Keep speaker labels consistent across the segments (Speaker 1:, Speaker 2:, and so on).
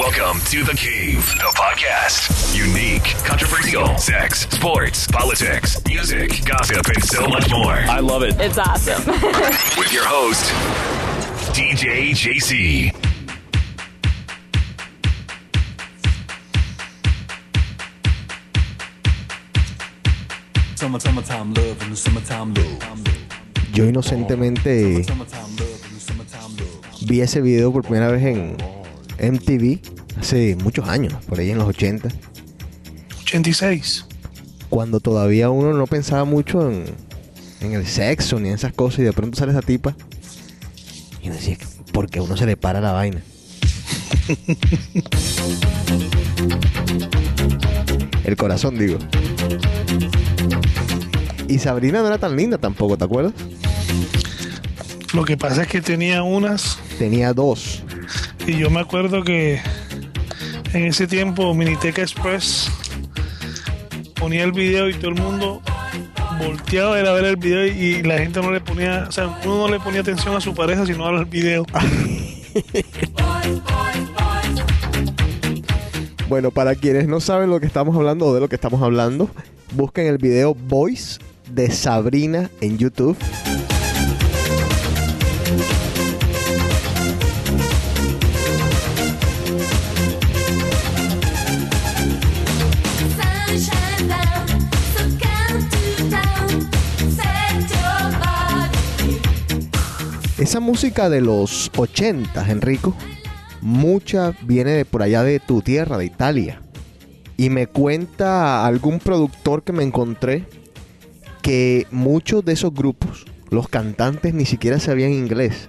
Speaker 1: Welcome to The Cave, the podcast. Unique, controversial, sex, sports, politics, music, gossip, and so much more.
Speaker 2: I love it.
Speaker 3: It's awesome.
Speaker 1: With your host, DJ JC.
Speaker 4: Summer, summertime love and the summertime love.
Speaker 5: Yo inocentemente
Speaker 4: Summertime love and the summertime love.
Speaker 5: vi ese video por primera vez en MTV hace muchos años, por ahí en los 80,
Speaker 6: 86.
Speaker 5: cuando todavía uno no pensaba mucho en, en el sexo ni en esas cosas y de pronto sale esa tipa y uno decía, ¿por qué uno se le para la vaina? el corazón, digo. Y Sabrina no era tan linda tampoco, ¿te acuerdas?
Speaker 6: Lo que pasa es que tenía unas
Speaker 5: Tenía dos.
Speaker 6: Y yo me acuerdo que en ese tiempo Miniteca Express ponía el video y todo el mundo volteaba a ir a ver el video y la gente no le ponía, o sea, uno no le ponía atención a su pareja sino al video.
Speaker 5: Bueno, para quienes no saben lo que estamos hablando o de lo que estamos hablando, busquen el video Voice de Sabrina en YouTube. Esa música de los 80, Enrico, mucha viene de por allá de tu tierra, de Italia. Y me cuenta algún productor que me encontré que muchos de esos grupos, los cantantes ni siquiera sabían inglés.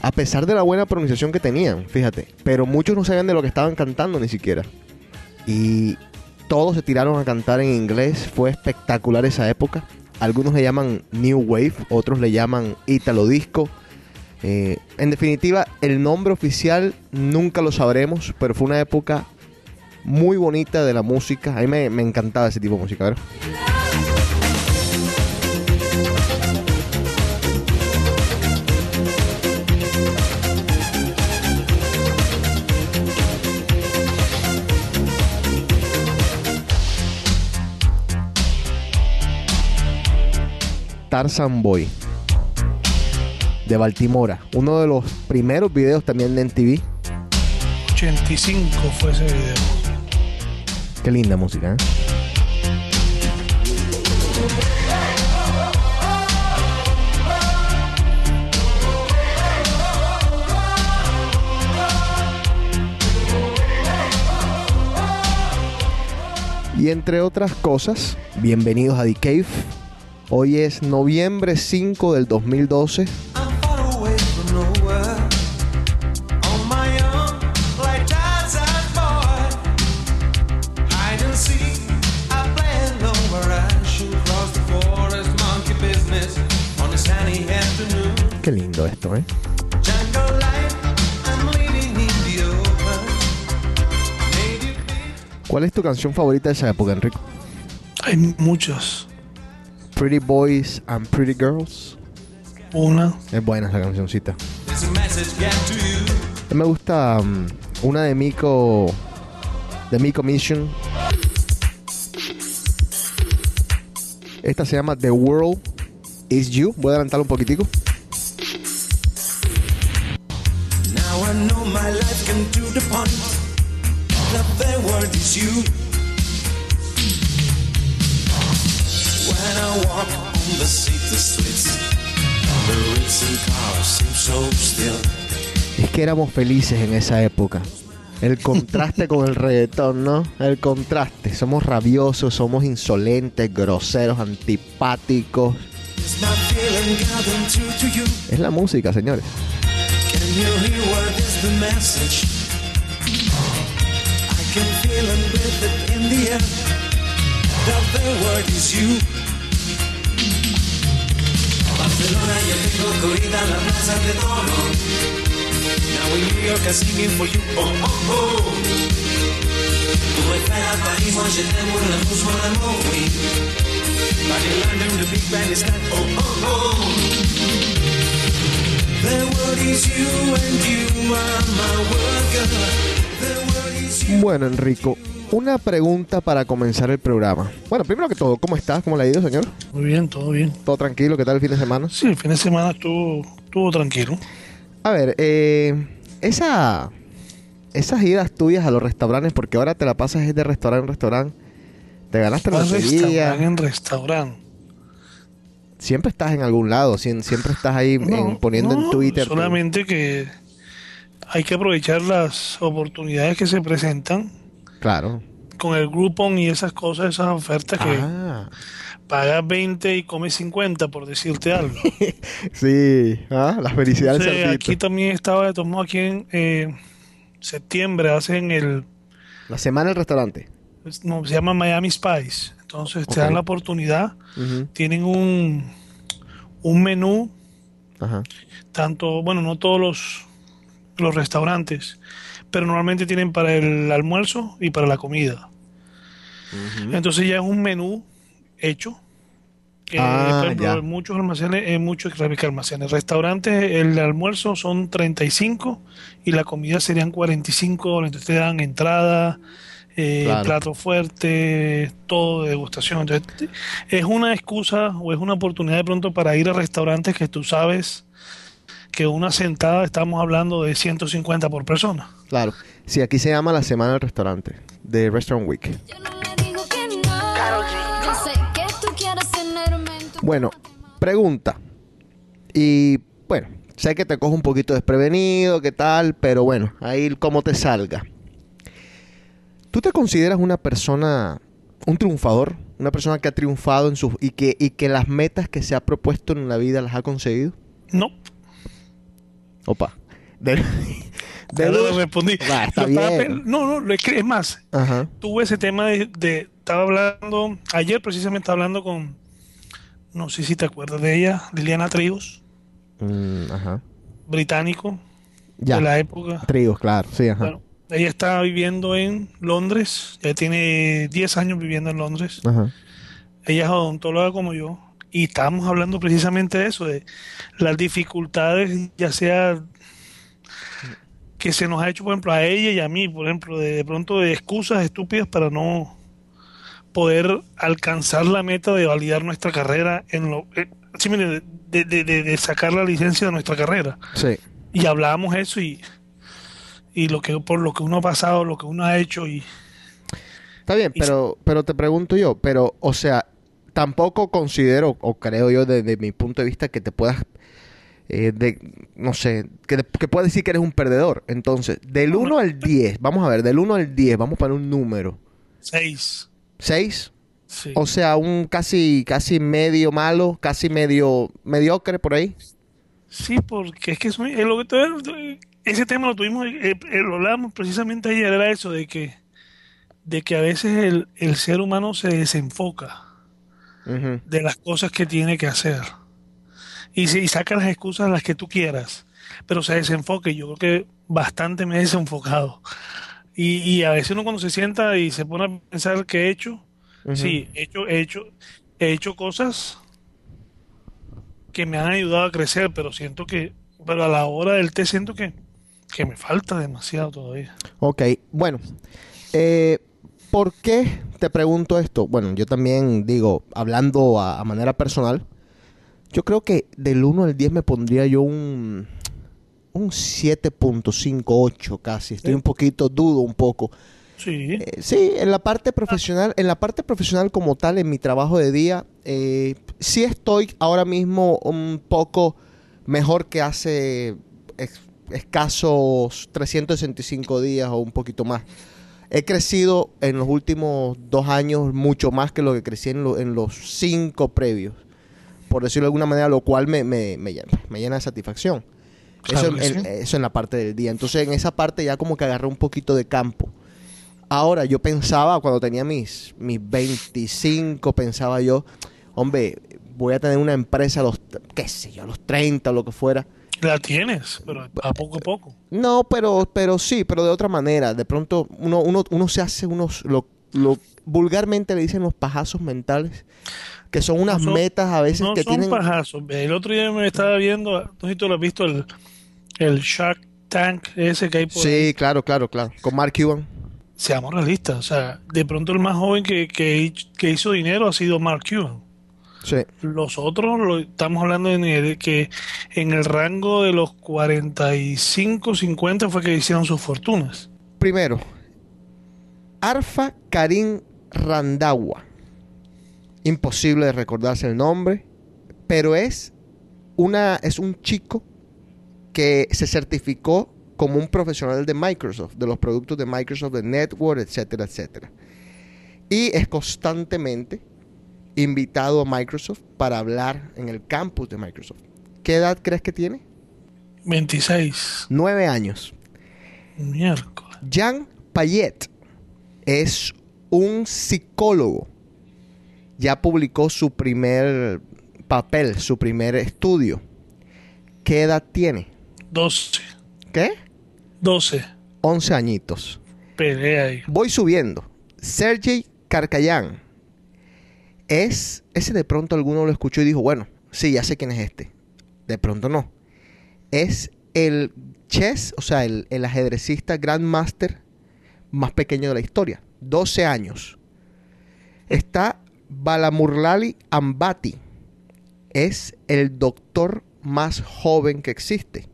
Speaker 5: A pesar de la buena pronunciación que tenían, fíjate. Pero muchos no sabían de lo que estaban cantando ni siquiera. Y todos se tiraron a cantar en inglés. Fue espectacular esa época. Algunos le llaman New Wave, otros le llaman Italo Disco. Eh, en definitiva, el nombre oficial nunca lo sabremos, pero fue una época muy bonita de la música. A mí me, me encantaba ese tipo de música. ¿verdad? Tarzan Boy de Baltimora. Uno de los primeros videos también de MTV.
Speaker 6: 85 fue ese video.
Speaker 5: Qué linda música, ¿eh? Y entre otras cosas, bienvenidos a The Cave. Hoy es noviembre 5 del 2012.
Speaker 7: I'm far away from nowhere. On my own, like Tarzan boy. Hide and seek, I play alone where I shoot across the forest. Monkey business on a sunny afternoon.
Speaker 5: Qué lindo esto, ¿eh? ¿Cuál es tu canción favorita de esa época, Enrico?
Speaker 6: Hay muchos.
Speaker 5: Pretty Boys and Pretty Girls.
Speaker 6: Una.
Speaker 5: Es buena esa cancioncita. Me gusta mm, una de Miko. De Miko Mission. Esta se llama The World Is You. Voy a adelantarlo un poquitico.
Speaker 7: Now I know my life can do the When I walk on the city streets, the racing cars seem so still.
Speaker 5: Es que éramos felices en esa época. El contraste con el reggaetón, ¿no? El contraste. Somos rabiosos, somos insolentes, groseros, antipáticos.
Speaker 7: It's my feeling gathering true to you.
Speaker 5: Es la música, señores.
Speaker 7: Can you yo la. Oh, oh, oh. Moi je t'aime, mon amour, mon amour, oui. But the big is not. Oh, oh, oh. The word is you and you are my world. The
Speaker 5: Bueno, Enrico, una pregunta para comenzar el programa. Bueno, primero que todo, ¿cómo estás? ¿Cómo le ha ido, señor?
Speaker 6: Muy bien, todo bien.
Speaker 5: ¿Todo tranquilo? ¿Qué tal el fin de semana?
Speaker 6: Sí, el fin de semana estuvo, estuvo tranquilo.
Speaker 5: A ver, eh, esa, esas idas tuyas a los restaurantes, porque ahora te la pasas de restaurante en restaurante, te ganaste la
Speaker 6: ¿Cuál
Speaker 5: lotería,
Speaker 6: restaurante en restaurante?
Speaker 5: siempre estás en algún lado, siem- siempre estás ahí
Speaker 6: No,
Speaker 5: en- poniendo en Twitter.
Speaker 6: Solamente que hay que aprovechar las oportunidades que se presentan
Speaker 5: Claro.
Speaker 6: con el Groupon y esas cosas, esas ofertas que
Speaker 5: Ah,
Speaker 6: pagas 20 y comes 50, por decirte algo.
Speaker 5: sí, ah, la felicidad del
Speaker 6: Entonces, aquí también estaba modos aquí en eh, septiembre, hacen el,
Speaker 5: La semana del restaurante.
Speaker 6: no, se llama Miami Spice. Entonces te dan la oportunidad, tienen un, un menú,
Speaker 5: Ajá.
Speaker 6: tanto, bueno, no todos los, los restaurantes, pero normalmente tienen para el almuerzo y para la comida. Entonces ya es un menú hecho. que,
Speaker 5: Ah,
Speaker 6: por ejemplo, en muchos almacenes, en muchos almacenes, restaurantes, el almuerzo son 35 y la comida serían 45 dólares. Entonces te dan entrada, eh,
Speaker 5: Claro.
Speaker 6: plato fuerte, todo de degustación. Entonces es una excusa o es una oportunidad de pronto para ir a restaurantes que tú sabes que una sentada estamos hablando de 150 por persona.
Speaker 5: Claro. Sí, aquí se llama la semana del restaurante, de Restaurant Week.
Speaker 8: Yo no le digo que no. Yo sé que tú quieres tenerme en tu
Speaker 5: Bueno, pregunta. Y bueno, sé que te cojo un poquito desprevenido, qué tal, pero bueno, ahí como te salga. ¿Tú te consideras una persona, un triunfador? Una persona que ha triunfado en sus y que, y que las metas que se ha propuesto en la vida las ha conseguido?
Speaker 6: No,
Speaker 5: Opa. De, de
Speaker 6: ya lo respondí.
Speaker 5: Va, está bien.
Speaker 6: No, no, lo es más,
Speaker 5: Ajá.
Speaker 6: tuve ese tema de, de- estaba hablando, ayer precisamente estaba hablando con, no sé si te acuerdas de ella, Liliana Trigos,
Speaker 5: Mm, ajá.
Speaker 6: británico,
Speaker 5: Ya.
Speaker 6: de la época.
Speaker 5: Trigos, claro. Sí, ajá.
Speaker 6: Bueno, ella está viviendo en Londres, ya tiene 10 años viviendo en Londres.
Speaker 5: Ajá.
Speaker 6: Ella es odontóloga como yo y estábamos hablando precisamente de eso, de las dificultades, ya sea que se nos ha hecho, por ejemplo, a ella y a mí, por ejemplo, de, de pronto de excusas estúpidas para no poder alcanzar la meta de validar nuestra carrera en lo eh, sí, mire, de, de- de- de sacar la licencia de nuestra carrera
Speaker 5: Sí.
Speaker 6: y hablábamos eso y y lo que por lo que uno ha pasado lo que uno ha hecho y
Speaker 5: Está bien,
Speaker 6: Y-
Speaker 5: pero, pero te pregunto yo, pero, o sea, tampoco considero, o creo yo desde mi punto de vista, que te puedas, eh, de, no sé, que, que puedas decir que eres un perdedor. Entonces, del 1 al 10, vamos a ver, del 1 al 10, vamos a poner un número.
Speaker 6: seis
Speaker 5: ¿6?
Speaker 6: sí.
Speaker 5: O sea, un casi, casi medio malo, casi medio mediocre por ahí.
Speaker 6: Sí, porque es que es, muy- es lo que te- ese tema lo tuvimos, eh, eh, lo hablábamos precisamente ayer, era eso de que, de que a veces el, el ser humano se desenfoca De las cosas que tiene que hacer y, y saca las excusas las que tú quieras, pero se desenfoca y yo creo que bastante me he desenfocado. Y, y a veces uno cuando se sienta y se pone a pensar qué he hecho, sí, he hecho, he hecho, he hecho cosas que me han ayudado a crecer, pero siento que, pero a la hora del té siento que, que me falta demasiado todavía.
Speaker 5: Ok, bueno. eh, ¿Por qué te pregunto esto? Bueno, yo también digo, hablando a, a manera personal, yo creo que del 1 al 10 me pondría yo un, un 7.58 casi. Estoy un poquito, dudo un poco.
Speaker 6: Sí,
Speaker 5: Eh, sí, en la parte profesional, en la parte profesional como tal, en mi trabajo de día, eh, sí estoy ahora mismo un poco mejor que hace ex- escasos 365 días o un poquito más. He crecido en los últimos dos años mucho más que lo que crecí en, lo- en los cinco previos, por decirlo de alguna manera, lo cual me, me, me llena, me llena de satisfacción. Eso, en,
Speaker 6: sí.
Speaker 5: eso en la parte del día. Entonces, en esa parte ya como que agarré un poquito de campo. Ahora, yo pensaba, cuando tenía mis, mis 25, pensaba yo, hombre, voy a tener una empresa a los, qué sé yo, a los 30 o lo que fuera.
Speaker 6: La tienes, pero a poco a poco.
Speaker 5: No, pero, pero sí, pero de otra manera. De pronto uno, uno, uno se hace unos, lo, lo vulgarmente le dicen los pajazos mentales, que son unas
Speaker 6: No son-
Speaker 5: metas a veces
Speaker 6: no
Speaker 5: que
Speaker 6: son
Speaker 5: tienen...
Speaker 6: pajazos. El otro día me estaba viendo, no sé si tú lo has visto, el, el Shark Tank ese que hay por ahí.
Speaker 5: Sí, claro, claro, claro. Con Mark Cuban.
Speaker 6: seamos realistas. O sea, de pronto el más joven que, que, que hizo dinero ha sido Mark Cuban.
Speaker 5: Sí.
Speaker 6: Los otros, lo, estamos hablando de nivel que en el rango de los 45, 50 fue que hicieron sus fortunas.
Speaker 5: Primero, Arfa Karim Randawa. Imposible de recordarse el nombre, pero es una es un chico que se certificó como un profesional de Microsoft, de los productos de Microsoft, de Network, etcétera, etcétera. Y es constantemente invitado a Microsoft para hablar en el campus de Microsoft. ¿Qué edad crees que tiene?
Speaker 6: 26.
Speaker 5: Nueve años.
Speaker 6: Miércoles.
Speaker 5: Jean Payet es un psicólogo. Ya publicó su primer papel, su primer estudio. ¿Qué edad tiene?
Speaker 6: 12.
Speaker 5: ¿Qué?
Speaker 6: 12.
Speaker 5: 11 añitos.
Speaker 6: Pelea ahí.
Speaker 5: Voy subiendo. Sergey Karkayan. Es. Ese de pronto alguno lo escuchó y dijo, bueno, sí, ya sé quién es este. De pronto no. Es el chess, o sea, el, el ajedrecista Grandmaster más pequeño de la historia. 12 años. Está Balamurlali Ambati. Es el doctor más joven que existe.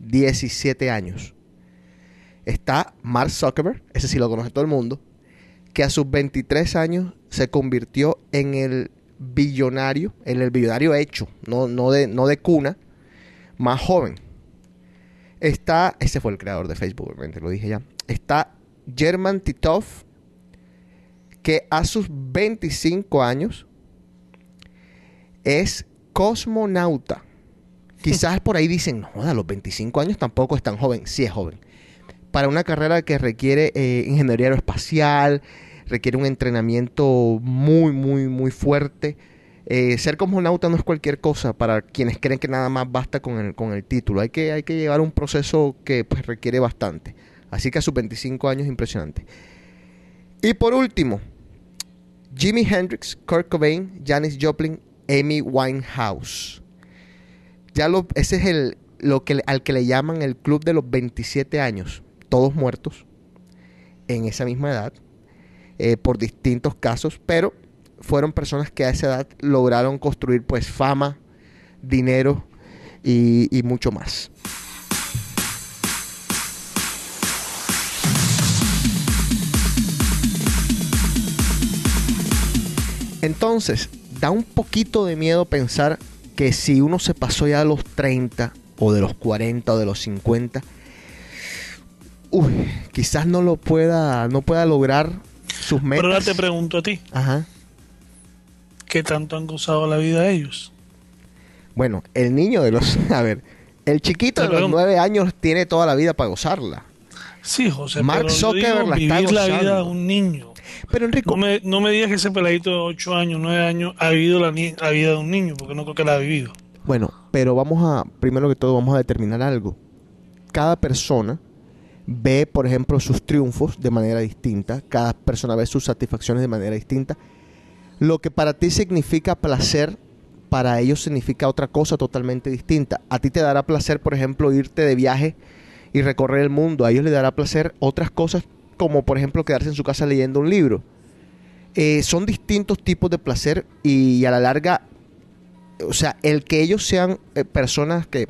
Speaker 5: 17 años. Está Mark Zuckerberg, ese sí lo conoce todo el mundo, que a sus 23 años se convirtió en el billonario, en el billonario hecho, no, no, de, no de cuna, más joven. Está, ese fue el creador de Facebook, obviamente, lo dije ya. Está German Titov, que a sus 25 años es cosmonauta. Quizás por ahí dicen, no, a los 25 años tampoco es tan joven. Sí es joven. Para una carrera que requiere eh, ingeniería aeroespacial, requiere un entrenamiento muy, muy, muy fuerte. Eh, ser cosmonauta no es cualquier cosa para quienes creen que nada más basta con el, con el título. Hay que, hay que llevar un proceso que pues, requiere bastante. Así que a sus 25 años, impresionante. Y por último, Jimi Hendrix, Kurt Cobain, Janis Joplin, Amy Winehouse. Ya lo, ese es el, lo que, al que le llaman el club de los 27 años. Todos muertos en esa misma edad, eh, por distintos casos, pero fueron personas que a esa edad lograron construir pues fama, dinero y, y mucho más. Entonces, da un poquito de miedo pensar que si uno se pasó ya a los 30 o de los 40 o de los 50, uy, quizás no lo pueda, no pueda lograr sus metas.
Speaker 6: Pero ahora te pregunto a ti,
Speaker 5: Ajá.
Speaker 6: ¿qué tanto han gozado la vida ellos?
Speaker 5: Bueno, el niño de los, a ver, el chiquito de los 9 años tiene toda la vida para gozarla.
Speaker 6: Sí, José,
Speaker 5: Mark
Speaker 6: pero
Speaker 5: Zuckerberg
Speaker 6: digo
Speaker 5: la está
Speaker 6: la vida de un niño.
Speaker 5: Pero Enrico,
Speaker 6: No me, no me digas que ese peladito de 8 años, 9 años ha vivido la vida de un niño, porque no creo que la ha vivido.
Speaker 5: Bueno, pero vamos a, primero que todo, vamos a determinar algo. Cada persona ve, por ejemplo, sus triunfos de manera distinta. Cada persona ve sus satisfacciones de manera distinta. Lo que para ti significa placer, para ellos significa otra cosa totalmente distinta. A ti te dará placer, por ejemplo, irte de viaje y recorrer el mundo. A ellos les dará placer otras cosas, como por ejemplo quedarse en su casa leyendo un libro. Eh, son distintos tipos de placer y a la larga o sea, el que ellos sean eh, personas que,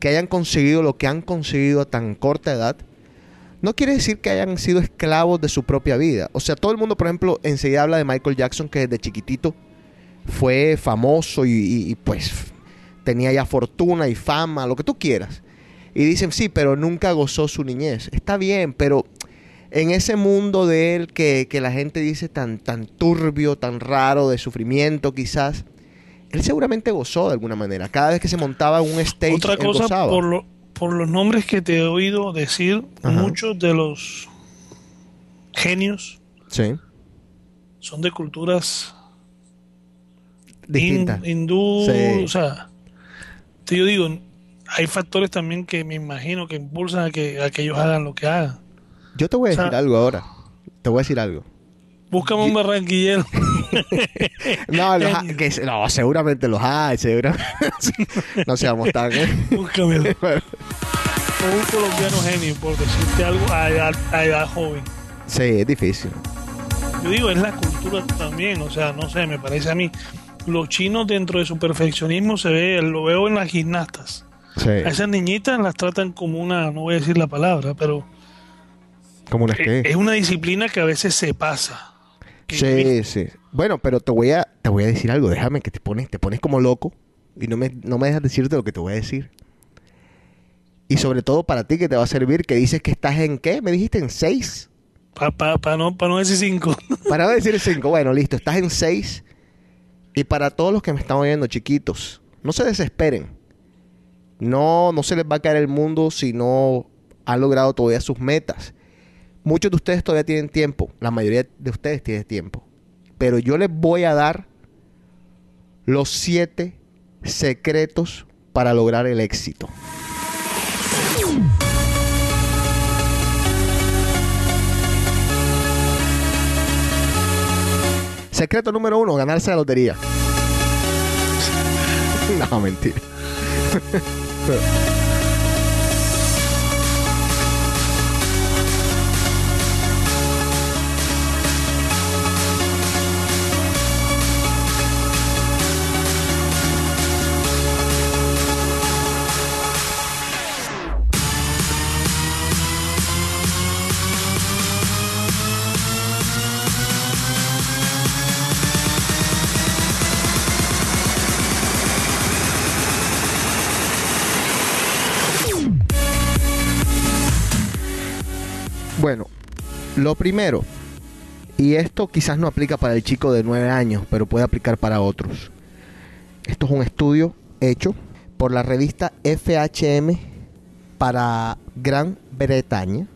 Speaker 5: que hayan conseguido lo que han conseguido a tan corta edad, no quiere decir que hayan sido esclavos de su propia vida. O sea, todo el mundo, por ejemplo, enseguida habla de Michael Jackson, que desde chiquitito fue famoso y, y- y, pues tenía ya fortuna y fama, lo que tú quieras. Y dicen, sí, pero nunca gozó su niñez. Está bien, pero en ese mundo de él que, que la gente dice tan, tan turbio, tan raro, de sufrimiento quizás, él seguramente gozó de alguna manera. Cada vez que se montaba en un stage,
Speaker 6: Otra
Speaker 5: él
Speaker 6: cosa,
Speaker 5: gozaba.
Speaker 6: por, lo- por los nombres que te he oído decir,
Speaker 5: Ajá.
Speaker 6: muchos de los genios
Speaker 5: Sí,
Speaker 6: son de culturas
Speaker 5: distinta.
Speaker 6: hin- hindú,
Speaker 5: Sí.
Speaker 6: o sea, te- yo digo, hay factores también que me imagino que impulsan a que, a que ellos hagan lo que hagan.
Speaker 5: Yo te voy a
Speaker 6: o sea-
Speaker 5: decir algo ahora. Te voy a decir algo.
Speaker 6: Búscame un barranquillero.
Speaker 5: No, los ha- que, no seguramente los hay, seguramente. no seamos tan... ¿eh?
Speaker 6: Búscamelo. Un colombiano genio, por decirte algo, a edad, a edad joven.
Speaker 5: Sí, es difícil.
Speaker 6: Yo digo, es la cultura también, o sea, no sé, me parece a mí. Los chinos dentro de su perfeccionismo se ve, lo veo en las gimnastas.
Speaker 5: Sí.
Speaker 6: A esas niñitas las tratan como una, no voy a decir la palabra, pero
Speaker 5: Como una
Speaker 6: es,
Speaker 5: que.
Speaker 6: es una disciplina que a veces se pasa. Que
Speaker 5: Sí, sí. Bueno, pero te voy a, te voy a decir algo. Déjame que te pones, te pones como loco y no me, no me dejas decirte lo que te voy a decir. Y sobre todo para ti que te va a servir, que dices que estás en qué? Me dijiste en seis.
Speaker 6: Para no, pa no decir cinco.
Speaker 5: Para no decir cinco. Bueno, listo, estás en seis. Y para todos los que me están oyendo, chiquitos, no se desesperen. No, no se les va a caer el mundo si no han logrado todavía sus metas. Muchos de ustedes todavía tienen tiempo. La mayoría de ustedes tienen tiempo. Pero yo les voy a dar los siete secretos para lograr el éxito. Secreto número uno, ganarse la lotería. no, mentira. Bueno, lo primero, y esto quizás no aplica para el chico de 9 años, pero puede aplicar para otros. Esto es un estudio hecho por la revista FHM para Gran Bretaña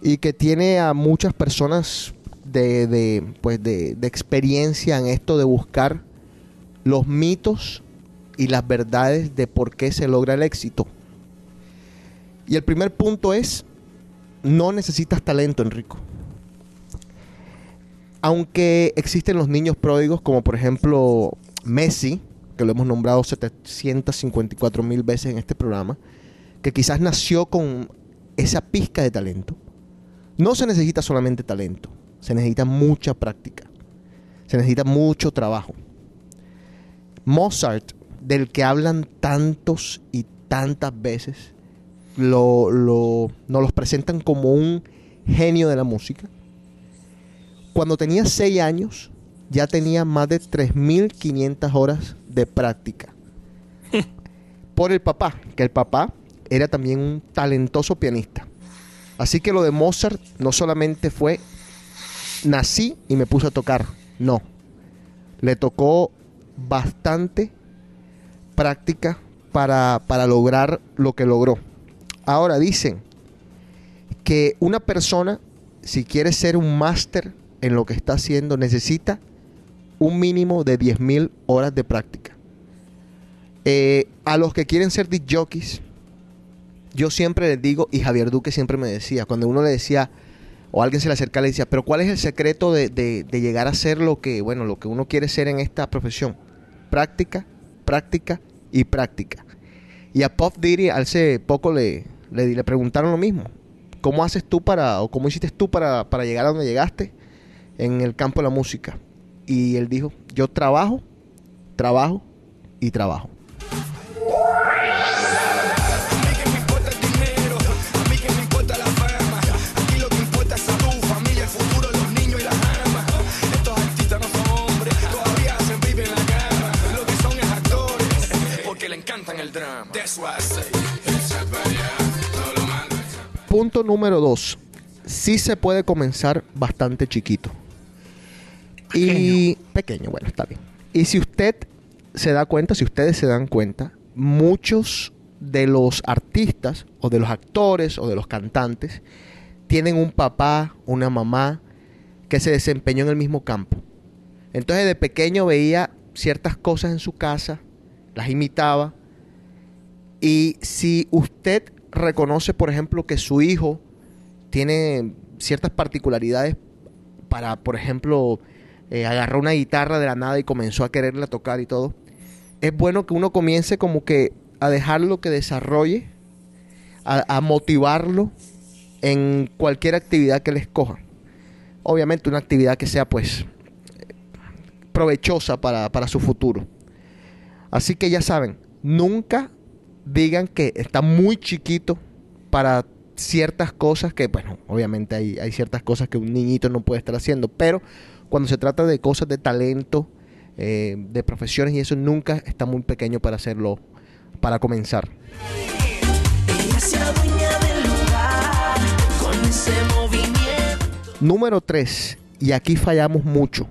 Speaker 5: y que tiene a muchas personas de, pues de experiencia en esto de buscar los mitos y las verdades de por qué se logra el éxito. Y el primer punto es, no necesitas talento, Enrico. Aunque existen los niños pródigos, como por ejemplo Messi, que lo hemos nombrado 754 mil veces en este programa, que quizás nació con esa pizca de talento. No se necesita solamente talento, se necesita mucha práctica, se necesita mucho trabajo. Mozart, del que hablan tantos y tantas veces, lo, lo, nos los presentan como un genio de la música. Cuando tenía 6 años, ya tenía más de 3.500 horas de práctica. Por el papá, que el papá era también un talentoso pianista. Así que lo de Mozart no solamente fue nací y me puse a tocar, no. Le tocó bastante práctica para, para lograr lo que logró. Ahora dicen que una persona, si quiere ser un máster en lo que está haciendo, necesita un mínimo de 10.000 horas de práctica. Eh, a los que quieren ser disc jockeys, yo siempre les digo, y Javier Duque siempre me decía, cuando uno le decía, o alguien se le acercaba, le decía, pero ¿cuál es el secreto de, llegar a ser lo que, bueno, lo que uno quiere ser en esta profesión? Práctica, práctica y práctica. Y a Puff Diddy hace poco le, le, le preguntaron lo mismo. ¿Cómo haces tú para, o cómo hiciste tú para, para llegar a donde llegaste en el campo de la música? Y él dijo, yo trabajo, trabajo y trabajo.
Speaker 7: Porque le
Speaker 5: Punto número dos. Sí se puede comenzar bastante chiquito. Y pequeño, bueno, está bien. Y si usted se da cuenta, si ustedes se dan cuenta, muchos de los artistas o de los actores o de los cantantes tienen un papá, una mamá que se desempeñó en el mismo campo. Entonces de pequeño veía ciertas cosas en su casa, las imitaba. Y si usted reconoce, por ejemplo, que su hijo tiene ciertas particularidades para, por ejemplo, eh, una guitarra de la nada y comenzó a quererla tocar y todo, es bueno que uno comience como que a dejarlo que desarrolle, a, motivarlo en cualquier actividad que les cojan. Obviamente una actividad que sea pues provechosa para, para su futuro. Así que ya saben, nunca digan que está muy chiquito para ciertas cosas que, bueno, obviamente hay, hay ciertas cosas que un niñito no puede estar haciendo, pero cuando se trata de cosas de talento, eh, de profesiones y eso, nunca está muy pequeño para hacerlo, para comenzar. Número 3, y aquí fallamos mucho.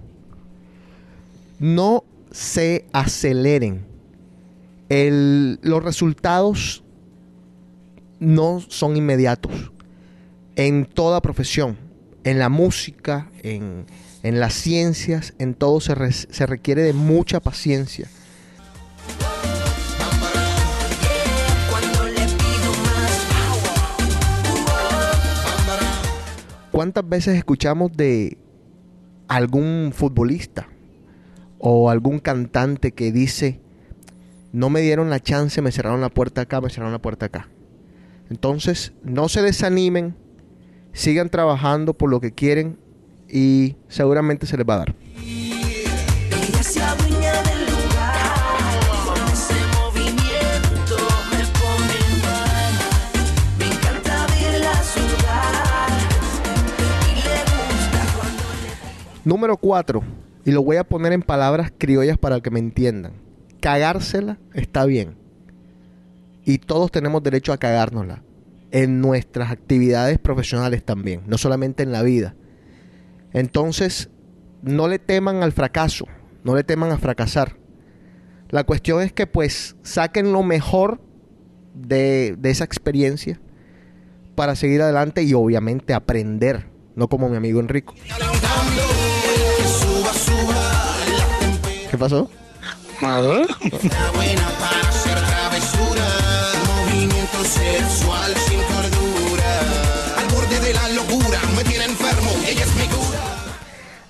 Speaker 5: No se aceleren. El- los resultados no son inmediatos. En toda profesión, en la música, en, en las ciencias, en todo se, se requiere de mucha paciencia. ¿Cuántas veces escuchamos de algún futbolista o algún cantante que dice, no me dieron la chance, me cerraron la puerta acá, me cerraron la puerta acá? Entonces, no se desanimen, sigan trabajando por lo que quieren y seguramente se les va a dar. Número 4, y lo voy a poner en palabras criollas para que me entiendan. Cagársela está bien. Y todos tenemos derecho a cagárnosla. En nuestras actividades profesionales también, no solamente en la vida. Entonces, no le teman al fracaso, no le teman a fracasar. La cuestión es que pues saquen lo mejor de, de esa experiencia para seguir adelante y obviamente aprender, no como mi amigo Enrico. ¿Qué pasó?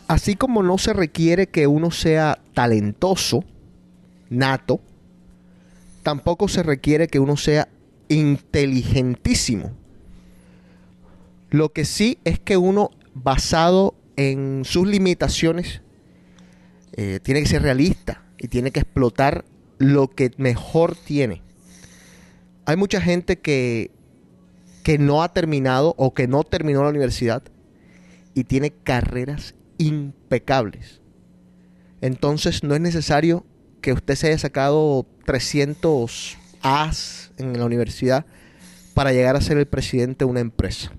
Speaker 5: Así como no se requiere que uno sea talentoso, nato, tampoco se requiere que uno sea inteligentísimo. Lo que sí es que uno, basado en sus limitaciones, eh, tiene que ser realista y tiene que explotar lo que mejor tiene. Hay mucha gente que, que no ha terminado o que no terminó la universidad y tiene carreras impecables. Entonces no es necesario que usted se haya sacado 300 A's en la universidad para llegar a ser el presidente de una empresa.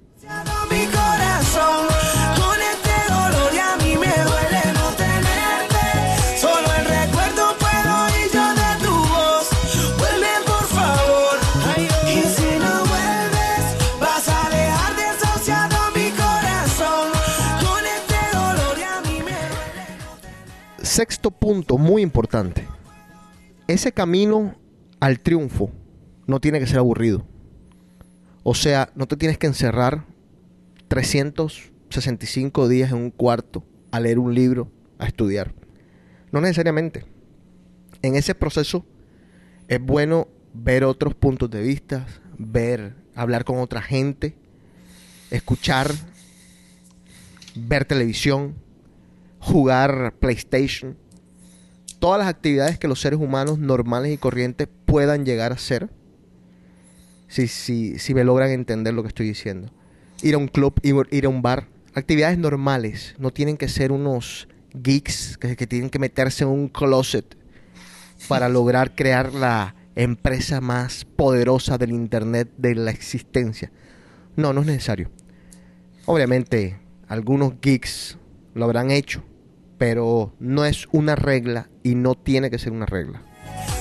Speaker 5: Sexto punto, muy importante. Ese camino al triunfo no tiene que ser aburrido. O sea, no te tienes que encerrar 365 días en un cuarto a leer un libro, a estudiar. No necesariamente. En ese proceso es bueno ver otros puntos de vista, ver, hablar con otra gente, escuchar, ver televisión, jugar PlayStation, todas las actividades que los seres humanos normales y corrientes puedan llegar a hacer, si, si, si me logran entender lo que estoy diciendo. Ir a un club, ir, a un bar, actividades normales, no tienen que ser unos geeks que, que tienen que meterse en un closet para lograr crear la empresa más poderosa del Internet de la existencia. No, no es necesario. Obviamente, algunos geeks lo habrán hecho, pero no es una regla y no tiene que ser una regla.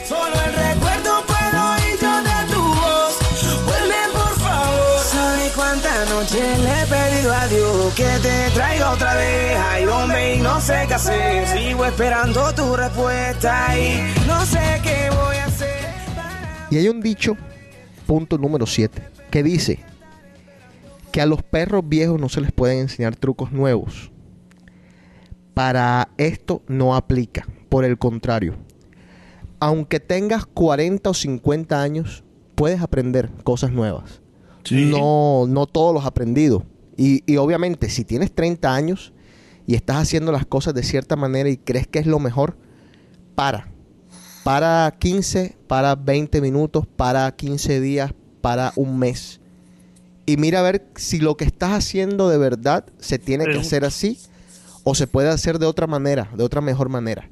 Speaker 7: Solo el recuerdo puedo oír yo de tu voz. Vuelve por favor. ¿Sabes cuántas noches le he pedido a Dios que te traiga otra vez? Ay, hombre, y no sé qué hacer. Sigo esperando tu respuesta y no sé qué voy a hacer.
Speaker 5: Y hay un dicho, punto número 7, que dice que a los perros viejos no se les pueden enseñar trucos nuevos. Para esto no aplica, por el contrario. Aunque tengas 40 o 50 años, puedes aprender cosas nuevas.
Speaker 6: Sí.
Speaker 5: no, no todos los has aprendido. Y, y obviamente, si tienes 30 años y estás haciendo las cosas de cierta manera y crees que es lo mejor, para. Para 15, para 20 minutos, para 15 días, para un mes. Y mira a ver si lo que estás haciendo de verdad se tiene que hacer así o se puede hacer de otra manera, de otra mejor manera.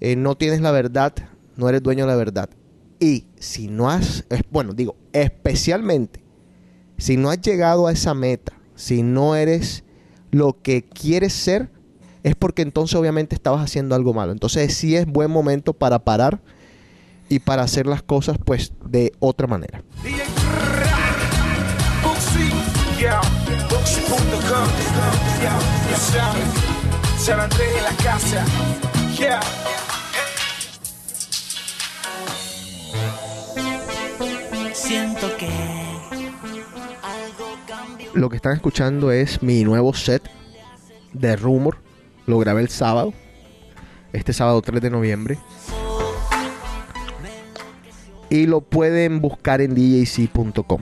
Speaker 5: Eh, no tienes la verdad, no eres dueño de la verdad. Y si no has, es- bueno, digo, especialmente si no has llegado a esa meta, si no eres lo que quieres ser, es porque entonces obviamente estabas haciendo algo malo. Entonces sí es buen momento para parar y para hacer las cosas pues de otra manera.
Speaker 3: San Andrés en la casa, yeah.
Speaker 7: Siento que
Speaker 5: Lo que están escuchando es mi nuevo set de Rumor. Lo grabé el sábado. Este sábado 3 de noviembre. Y lo pueden buscar en djc.com.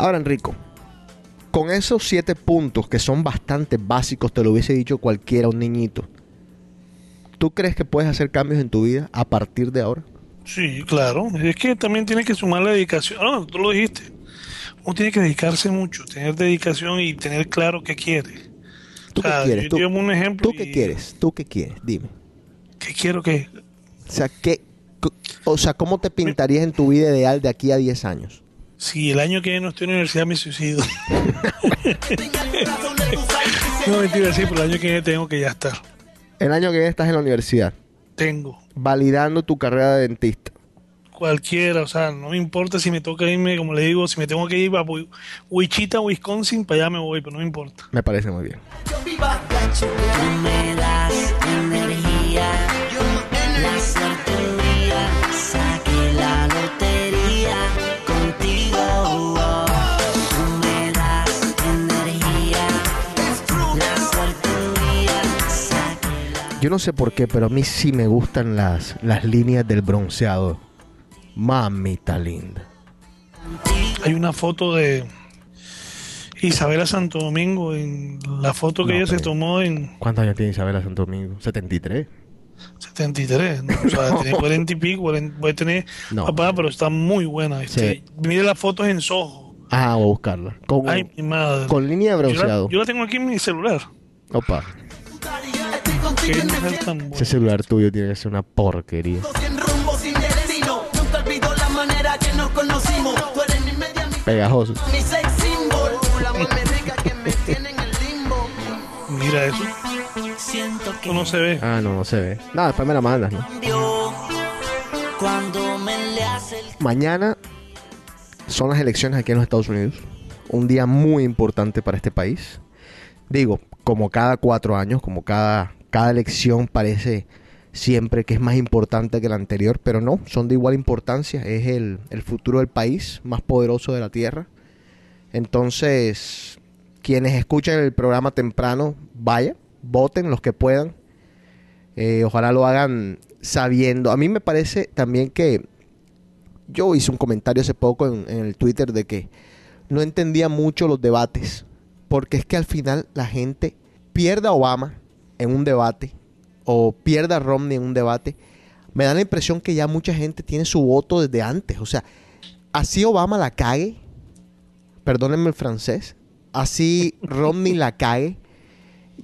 Speaker 5: Ahora, Enrico, con esos siete puntos que son bastante básicos, te lo hubiese dicho cualquiera, un niñito. ¿Tú crees que puedes hacer cambios en tu vida a partir de ahora?
Speaker 6: Sí, claro. Es que también tiene que sumar la dedicación. Ah, tú lo dijiste. Uno tiene que dedicarse mucho, tener dedicación y tener claro qué quiere.
Speaker 5: ¿Tú
Speaker 6: O sea,
Speaker 5: qué quieres?
Speaker 6: yo
Speaker 5: ¿Tú,
Speaker 6: llevo un ejemplo
Speaker 5: ¿tú qué
Speaker 6: y-
Speaker 5: quieres? ¿Tú qué quieres? Dime.
Speaker 6: ¿Qué quiero que?
Speaker 5: O sea, ¿qué, o sea, ¿cómo te pintarías en tu vida ideal de aquí a 10 años?
Speaker 6: Si el año que viene no estoy en la universidad me suicido. no, mentira, sí, pero el año que viene tengo que ya estar.
Speaker 5: El año que viene estás en la universidad,
Speaker 6: Tengo.
Speaker 5: validando tu carrera de dentista.
Speaker 6: Cualquiera, o sea, no me importa si me toca irme, como le digo, si me tengo que ir a Wi- Wichita, Wisconsin, para allá me voy, pero no me importa.
Speaker 5: Me parece muy bien. Yo no sé por qué, pero a mí sí me gustan las, las líneas del bronceado. Mamita linda.
Speaker 6: Hay una foto de Isabela Santo Domingo, en la foto que
Speaker 5: No,
Speaker 6: ella se tomó en
Speaker 5: ¿Cuántos años tiene Isabela Santo Domingo? 73.
Speaker 6: 73, ¿no? o sea, tiene 40 y pico, 40 puede tener
Speaker 5: No.
Speaker 6: papá, pero está muy buena. Este,
Speaker 5: Sí.
Speaker 6: Mire las fotos en Soho.
Speaker 5: Ah, voy a buscarla. Con,
Speaker 6: Ay, mi madre.
Speaker 5: con línea de
Speaker 6: yo, la,
Speaker 5: bronceado.
Speaker 6: yo la tengo aquí en mi celular.
Speaker 5: Opa,
Speaker 6: Qué tan
Speaker 5: ese celular tuyo tiene que ser una porquería. Pegajoso.
Speaker 6: Mira eso.
Speaker 7: Siento que
Speaker 6: Eso no se ve.
Speaker 5: Ah, no, no se ve. No, después me la mandas, ¿no? Mañana son las elecciones aquí en los Estados Unidos. Un día muy importante para este país. Digo, como cada cuatro años, como cada, cada elección parece siempre que es más importante que la anterior, pero no, son de igual importancia. Es el, el futuro del país más poderoso de la tierra. Entonces, quienes escuchen el programa temprano, vayan, voten los que puedan. Eh, ojalá lo hagan sabiendo. A mí me parece también que yo hice un comentario hace poco en, en el Twitter de que no entendía mucho los debates. Porque es que al final la gente pierda a Obama en un debate o pierda a Romney en un debate. Me da la impresión que ya mucha gente tiene su voto desde antes. O sea, así Obama la cague, perdónenme el francés, así Romney la cague,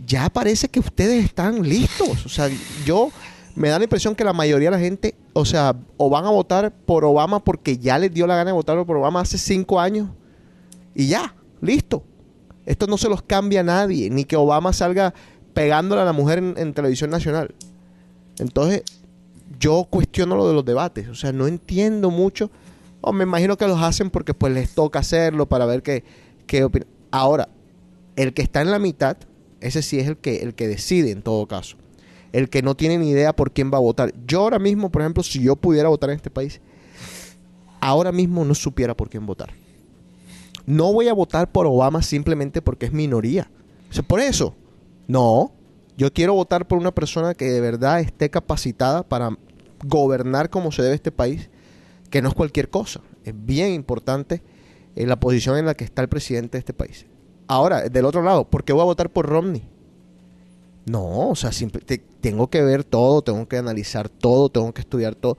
Speaker 5: ya parece que ustedes están listos. O sea, yo me da la impresión que la mayoría de la gente, o sea, o van a votar por Obama porque ya les dio la gana de votar por Obama hace cinco años y ya, listo. Esto no se los cambia a nadie, ni que Obama salga pegándole a la mujer en, televisión nacional. Entonces, yo cuestiono lo de los debates. O sea, no entiendo mucho. O me imagino que los hacen porque pues les toca hacerlo para ver qué, qué opinan. Ahora, el que está en la mitad, ese sí es el que, el que decide en todo caso. El que no tiene ni idea por quién va a votar. Yo ahora mismo, por ejemplo, si yo pudiera votar en este país, ahora mismo no supiera por quién votar. No voy a votar por Obama simplemente porque es minoría. sea, por eso. No. Yo quiero votar por una persona que de verdad esté capacitada para gobernar como se debe este país, que no es cualquier cosa. Es bien importante en la posición en la que está el presidente de este país. Ahora, del otro lado, ¿por qué voy a votar por Romney? No, o sea, tengo que ver todo, tengo que analizar todo, tengo que estudiar todo.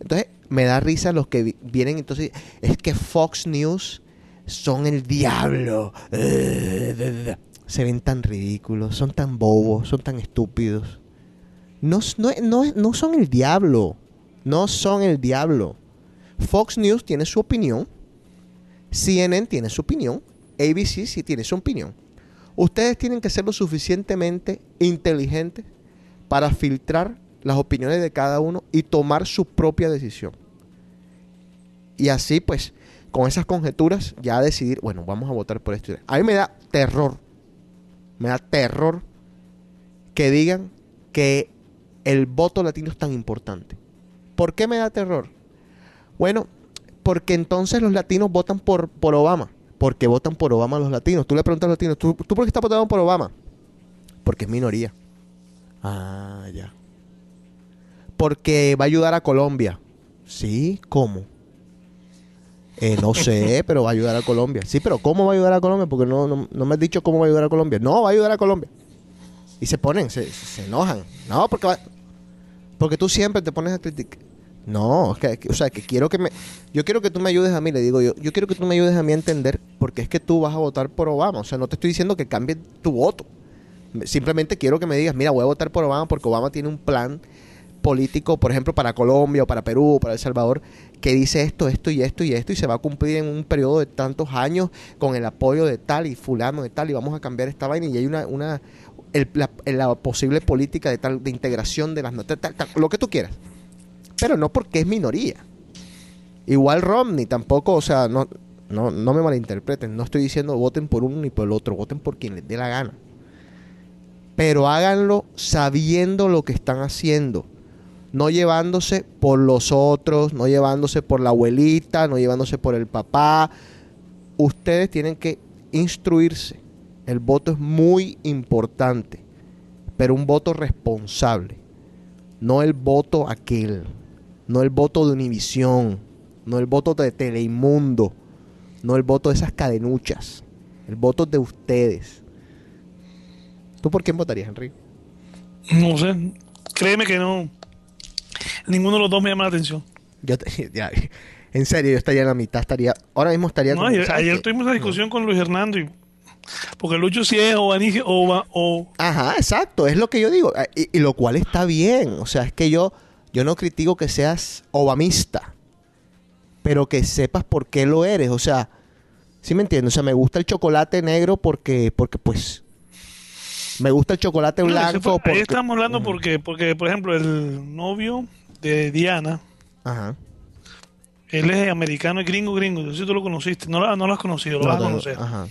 Speaker 5: Entonces, me da risa los que vi- vienen, entonces, es que Fox News son el diablo. Se ven tan ridículos, son tan bobos, son tan estúpidos. No, no, no, no son el diablo, no son el diablo. Fox News tiene su opinión, CNN tiene su opinión, ABC sí tiene su opinión. Ustedes tienen que ser lo suficientemente inteligentes para filtrar las opiniones de cada uno y tomar su propia decisión. Y así, pues, con esas conjeturas, ya decidir, bueno, vamos a votar por esto. A mí me da terror, me da terror que digan que el voto latino es tan importante. ¿Por qué me da terror? Bueno, porque entonces los latinos votan por, por Obama. Porque votan por Obama los latinos. Tú le preguntas a los latinos, ¿tú, ¿tú por qué estás votando por Obama? Porque es minoría. Ah, ya. Porque va a ayudar a Colombia. Sí, ¿cómo? Eh, no sé, pero va a ayudar a Colombia. Sí, pero ¿cómo va a ayudar a Colombia? Porque no, no, no me has dicho cómo va a ayudar a Colombia. No, va a ayudar a Colombia. Y se ponen, se, se enojan. No, porque va- porque tú siempre te pones a criticar. No, es que, o sea, que quiero que me... Yo quiero que tú me ayudes a mí, le digo yo. Yo quiero que tú me ayudes a mí a entender porque es que tú vas a votar por Obama. O sea, no te estoy diciendo que cambies tu voto. Simplemente quiero que me digas, mira, voy a votar por Obama porque Obama tiene un plan político, por ejemplo, para Colombia o para Perú o para El Salvador, que dice esto, esto y esto y esto y se va a cumplir en un periodo de tantos años con el apoyo de tal y fulano de tal y vamos a cambiar esta vaina y hay una, una la, posible política de tal de integración de las notas, lo que tú quieras. Pero no porque es minoría. Igual Romney tampoco, o sea, no, no, no me malinterpreten, no estoy diciendo voten por uno ni por el otro, voten por quien les dé la gana. Pero háganlo sabiendo lo que están haciendo. No llevándose por los otros, no llevándose por la abuelita, no llevándose por el papá. Ustedes tienen que instruirse. El voto es muy importante, pero un voto responsable. No el voto aquel, no el voto de Univisión, no el voto de Teleimundo, no el voto de esas cadenuchas, el voto de ustedes. ¿Tú por quién votarías, Enrique?
Speaker 6: No sé, créeme que no. Ninguno de los dos me llama la atención.
Speaker 5: Yo te- ya, en serio, yo estaría en la mitad, estaría, ahora mismo estaría
Speaker 6: No,
Speaker 5: como,
Speaker 6: ayer,
Speaker 5: ¿sabes
Speaker 6: ayer tuvimos una discusión con Luis Hernando y porque Lucho sí es o, Anigi- o, va- o
Speaker 5: Ajá, exacto, es lo que yo digo. eh, Y, y lo cual está bien. O sea, es que yo, yo no critico que seas obamista, pero que sepas por qué lo eres. O sea, ¿sí me entiendes? O sea, me gusta el chocolate negro porque, porque pues, me gusta el chocolate
Speaker 6: No,
Speaker 5: blanco
Speaker 6: fue-
Speaker 5: porque...
Speaker 6: ahí estamos hablando porque, porque, por ejemplo, el novio de Diana,
Speaker 5: Ajá.
Speaker 6: él es americano gringo, gringo. Yo sé si tú lo conociste. No, lo- no lo has conocido, lo
Speaker 5: No,
Speaker 6: vas a
Speaker 5: no, no,
Speaker 6: conocer.
Speaker 5: Ajá.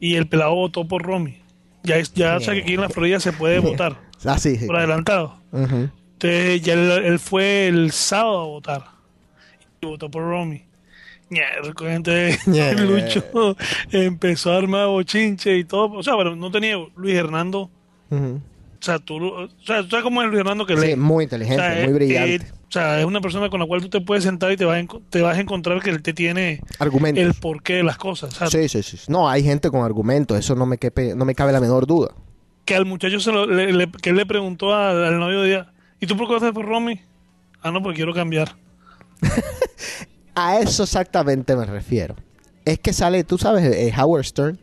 Speaker 6: Y el pelado votó por Romy. Ya, ya sé que aquí en la Florida se puede votar
Speaker 5: Ah, sí, sí.
Speaker 6: por adelantado. Entonces ya él, él fue el sábado a votar. Y votó por Romy. Entonces
Speaker 5: Ñe.
Speaker 6: Lucho empezó a armar bochinche y todo. O sea, pero no tenía Luis Hernando. O sea, tú, o sea, tú sabes cómo es Luis Hernando que
Speaker 5: Sí,
Speaker 6: lee.
Speaker 5: muy inteligente,
Speaker 6: O sea,
Speaker 5: muy
Speaker 6: eh,
Speaker 5: brillante.
Speaker 6: eh, o sea, es una persona con la cual tú te puedes sentar y te vas a, te vas a encontrar que él te tiene
Speaker 5: Argumentos.
Speaker 6: el porqué de las cosas. Sea,
Speaker 5: Sí, sí, sí. No, hay gente con argumentos, eso no me, quepe- no me cabe la menor duda.
Speaker 6: que al muchacho se lo, le, le- que él le preguntó al, al novio de ella, ¿y tú por qué votas por Romy? Ah, no, porque quiero cambiar.
Speaker 5: A eso exactamente me refiero. Es que sale, tú sabes, eh, Howard Stern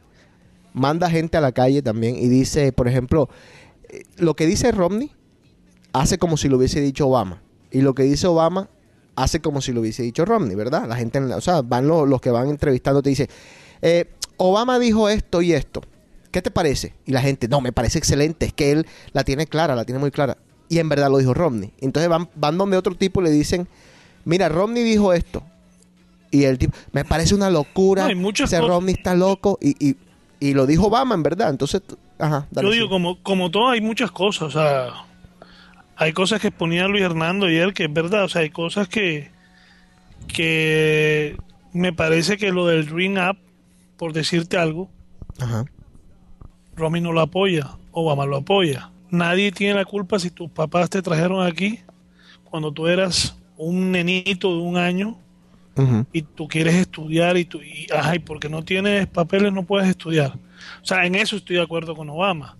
Speaker 5: manda gente a la calle también y dice, por ejemplo, lo que dice Romney hace como si lo hubiese dicho Obama. Y lo que dice Obama hace como si lo hubiese dicho Romney, ¿verdad? La gente, o sea, van los, los que van entrevistando te dice, eh, Obama dijo esto y esto. ¿Qué te parece? Y la gente, no, me parece excelente, es que él la tiene clara, la tiene muy clara. Y en verdad lo dijo Romney. Entonces van, van donde otro tipo y le dicen, mira, Romney dijo esto. Y el tipo, me parece una locura.
Speaker 6: No,
Speaker 5: ese Romney está loco. Y, y, y lo dijo Obama, en verdad. Entonces, ajá, dale,
Speaker 6: Yo digo,
Speaker 5: sí.
Speaker 6: como, como todo, hay muchas cosas. O sea, hay cosas que exponía Luis Hernando y él, que es verdad. O sea, hay cosas que, que me parece que lo del Dream Up, por decirte algo,
Speaker 5: Ajá.
Speaker 6: Romney no lo apoya, Obama lo apoya. Nadie tiene la culpa si tus papás te trajeron aquí cuando tú eras un nenito de un año y tú quieres estudiar y tú y, ajá, y porque no tienes papeles no puedes estudiar. O sea, en eso estoy de acuerdo con Obama.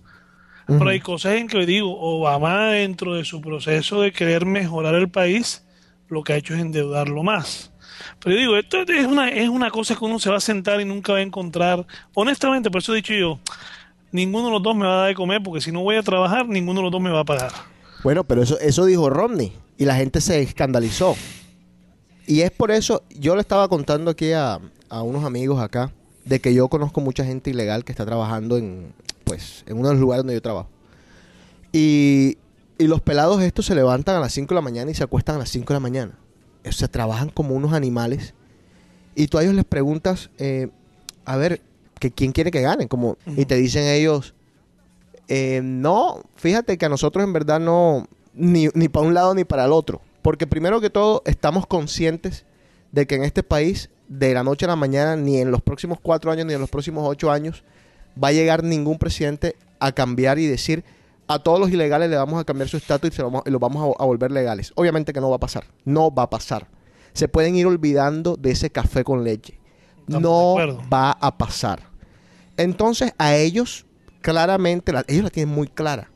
Speaker 6: Pero hay cosas en que digo, Obama dentro de su proceso de querer mejorar el país, lo que ha hecho es endeudarlo más. Pero yo digo, esto es una, es una cosa que uno se va a sentar y nunca va a encontrar. Honestamente, por eso he dicho yo, ninguno de los dos me va a dar de comer, porque si no voy a trabajar, ninguno de los dos me va a pagar.
Speaker 5: Bueno, pero eso, eso dijo Romney y la gente se escandalizó. Y es por eso, yo le estaba contando aquí a, a unos amigos acá, de que yo conozco mucha gente ilegal que está trabajando en, pues, en uno de los lugares donde yo trabajo. Y, y los pelados estos se levantan a las 5 de la mañana y se acuestan a las 5 de la mañana. O sea, trabajan como unos animales. Y tú a ellos les preguntas, eh, a ver, que quién quiere que ganen. Como, Y te dicen ellos, eh, no, fíjate que a nosotros en verdad no, ni, ni para un lado ni para el otro. Porque primero que todo, estamos conscientes de que en este país, de la noche a la mañana, ni en los próximos cuatro años, ni en los próximos ocho años, va a llegar ningún presidente a cambiar y decir a todos los ilegales le vamos a cambiar su estatus y, se lo vamos, y los vamos a, a volver legales. Obviamente que no va a pasar. No va a pasar. Se pueden ir olvidando de ese café con leche.
Speaker 6: Estamos
Speaker 5: no va a pasar. Entonces, a ellos, claramente, la- ellos la tienen muy clara.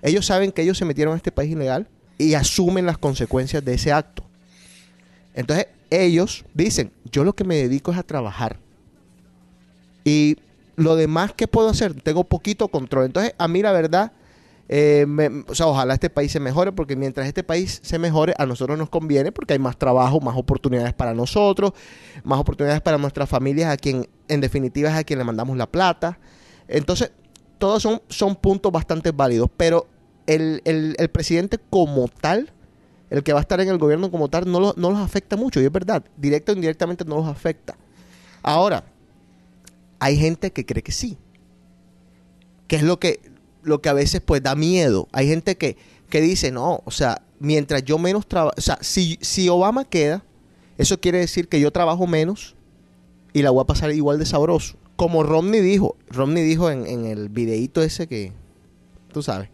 Speaker 5: Ellos saben que ellos se metieron a este país ilegal y asumen las consecuencias de ese acto. Entonces, ellos dicen, yo lo que me dedico es a trabajar. Y lo demás que puedo hacer, tengo poquito control. Entonces, a mí la verdad, eh, me- o sea, ojalá este país se mejore, porque mientras este país se mejore, a nosotros nos conviene, porque hay más trabajo, más oportunidades para nosotros, más oportunidades para nuestras familias, a quien, en definitiva, es a quien le mandamos la plata. Entonces, todos son, son puntos bastante válidos, pero el, el- el presidente como tal, el que va a estar en el gobierno como tal, no, lo- no los afecta mucho, y es verdad, directa o indirectamente no los afecta. Ahora, hay gente que cree que sí, que es lo que, lo que a veces pues da miedo. Hay gente que, que dice, no, o sea, mientras yo menos trabajo, o sea, si, si Obama queda, eso quiere decir que yo trabajo menos y la voy a pasar igual de sabroso. Como Romney dijo, Romney dijo en, en el videíto ese que, tú sabes,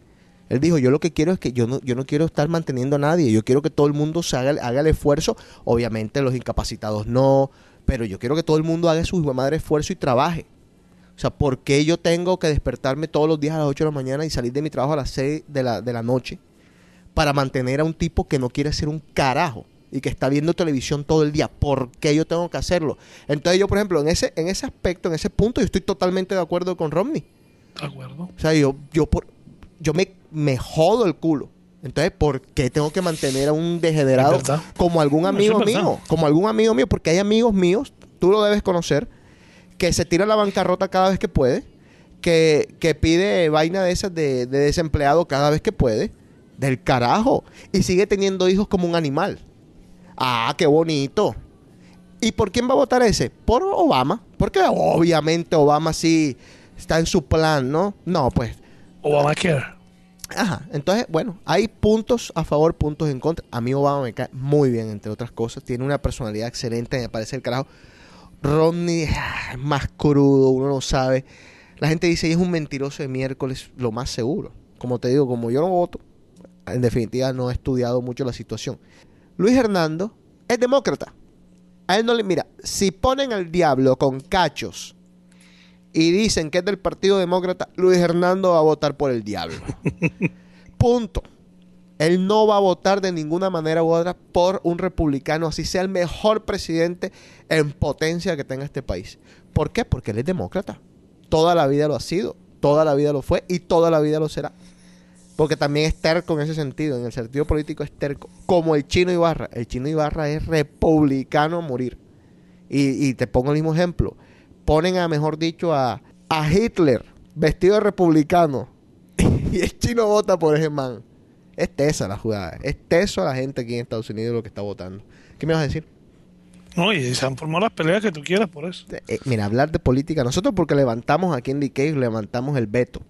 Speaker 5: él dijo, yo lo que quiero es que yo no, yo no quiero estar manteniendo a nadie, yo quiero que todo el mundo se haga, el- haga el esfuerzo, obviamente los incapacitados no, pero yo quiero que todo el mundo haga su madre esfuerzo y trabaje. O sea, ¿por qué yo tengo que despertarme todos los días a las 8 de la mañana y salir de mi trabajo a las 6 de la, de la noche para mantener a un tipo que no quiere hacer un carajo y que está viendo televisión todo el día? ¿Por qué yo tengo que hacerlo? Entonces yo, por ejemplo, en ese, en ese aspecto, en ese punto, yo estoy totalmente de acuerdo con Romney.
Speaker 6: ¿De acuerdo?
Speaker 5: O sea, yo, yo, por, yo me, me jodo el culo. Entonces, ¿por qué tengo que mantener a un degenerado como algún amigo mío? Como algún amigo mío, porque hay amigos míos, tú lo debes conocer, que se tira la bancarrota cada vez que puede, que, que pide vaina de esas de, de desempleado cada vez que puede, del carajo, y sigue teniendo hijos como un animal. Ah, qué bonito. ¿Y por quién va a votar ese? Por Obama. Porque obviamente Obama sí está en su plan, ¿no? No, pues.
Speaker 6: Obamacare.
Speaker 5: Ajá. Entonces, bueno, hay puntos a favor, puntos en contra. A mí Obama me cae muy bien, entre otras cosas. Tiene una personalidad excelente, me parece el carajo. Romney ah, es más crudo, uno no sabe. La gente dice, "Y es un mentiroso de miércoles, lo más seguro. Como te digo, como yo no voto, en definitiva no he estudiado mucho la situación. Luis Hernando es demócrata. A él no le mira, si ponen al diablo con cachos y dicen que es del Partido Demócrata, Luis Hernando va a votar por el diablo. Punto. Él no va a votar de ninguna manera u otra por un republicano, así sea el mejor presidente en potencia que tenga este país. ¿Por qué? Porque él es demócrata. Toda la vida lo ha sido, toda la vida lo fue y toda la vida lo será. Porque también es terco en ese sentido, en el sentido político es terco. Como el chino Ibarra. El chino Ibarra es republicano a morir. Y, y te pongo el mismo ejemplo. Ponen a, mejor dicho, a, a Hitler vestido de republicano. y el chino vota por ese man. Es tesa la jugada. Es teso a la gente aquí en Estados Unidos lo que está votando. ¿Qué me vas a decir?
Speaker 6: No, y se han formado las peleas que tú quieras por eso.
Speaker 5: Eh, mira, hablar de política. Nosotros porque levantamos aquí en DK, levantamos el veto.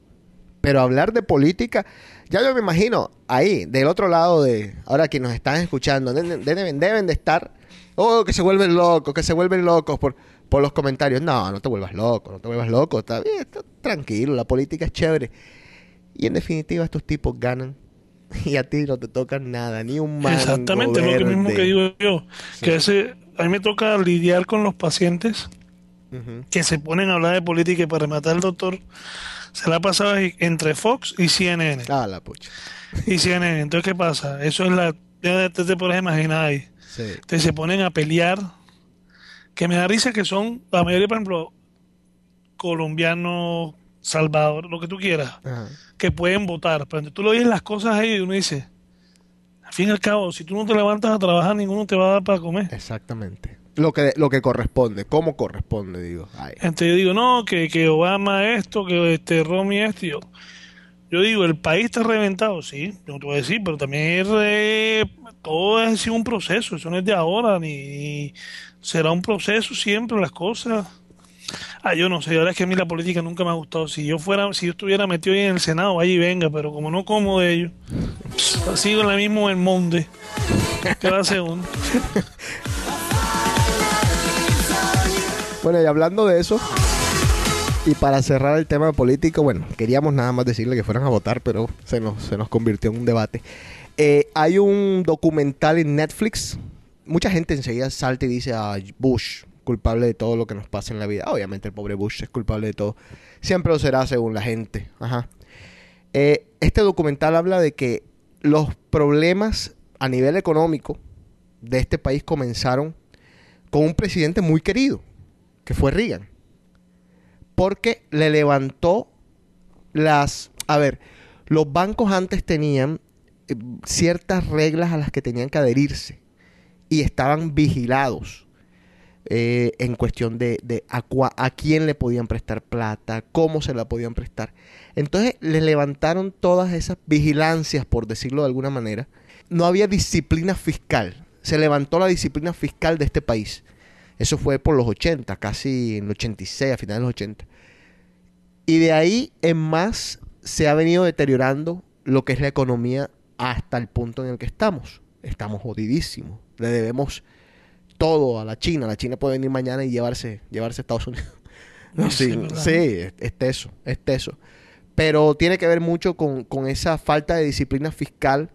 Speaker 5: Pero hablar de política, ya yo me imagino ahí, del otro lado de, ahora que nos están escuchando, deben, deben- deben de estar, oh, que se vuelven locos, que se vuelven locos por, por los comentarios, no, no te vuelvas loco, no te vuelvas loco, está bien, está tranquilo, la política es chévere. Y en definitiva estos tipos ganan y a ti no te tocan nada, ni un mango
Speaker 6: Exactamente, lo que mismo
Speaker 5: verde.
Speaker 6: que digo yo. Que ese, a mí me toca lidiar con los pacientes
Speaker 5: Ujú.
Speaker 6: que se ponen a hablar de política y para rematar el doctor se la ha pasado ahí entre Fox y CNN.
Speaker 5: Ah, la pucha.
Speaker 6: Y CNN. Entonces, ¿qué pasa? Eso es la... Ya te, te puedes imaginar ahí.
Speaker 5: Sí.
Speaker 6: Entonces se ponen a pelear. Que me da risa que son, la mayoría, por ejemplo, colombianos, Salvador, lo que tú quieras,
Speaker 5: Ajá.
Speaker 6: que pueden votar. Pero tú lo oyes las cosas ahí y uno dice, al fin y al cabo, si tú no te levantas a trabajar, ninguno te va a dar para comer.
Speaker 5: Exactamente. Lo que, lo que corresponde, cómo corresponde, digo. Ay.
Speaker 6: Entonces yo digo, no, que, que Obama esto, que este Romy esto. Yo, yo digo, el país está reventado, sí, yo te voy a decir, pero también es re- todo es un proceso, eso no es de ahora, ni, ni- será un proceso siempre las cosas. Ah, yo no sé, verdad es que a mí la política nunca me ha gustado. Si yo fuera, si yo estuviera metido ahí en el Senado, y venga, pero como no como de ellos, sigo en la misma en monte. ¿Qué va?
Speaker 5: Bueno, y hablando de eso, y para cerrar el tema político, bueno, queríamos nada más decirle que fueran a votar, pero se nos, se nos convirtió en un debate. Eh, hay un documental en Netflix. Mucha gente enseguida salta y dice a Bush, culpable de todo lo que nos pasa en la vida. Obviamente el pobre Bush es culpable de todo. Siempre lo será según la gente. Ajá. Eh, este documental habla de que los problemas a nivel económico de este país comenzaron con un presidente muy querido, que fue Reagan. Porque le levantó las... A ver, los bancos antes tenían eh, ciertas reglas a las que tenían que adherirse y estaban vigilados eh, en cuestión de, a quién le podían prestar plata, cómo se la podían prestar. Entonces le levantaron todas esas vigilancias, por decirlo de alguna manera. No había disciplina fiscal. Se levantó la disciplina fiscal de este país. Eso fue por los 80, casi en el 86, a finales de los 80. Y de ahí en más se ha venido deteriorando lo que es la economía hasta el punto en el que estamos. Estamos jodidísimos. Le debemos todo a la China. La China puede venir mañana y llevarse, llevarse a Estados Unidos. No,
Speaker 6: Sí,
Speaker 5: sí, es, es teso, es teso. Pero tiene que ver mucho con, con esa falta de disciplina fiscal,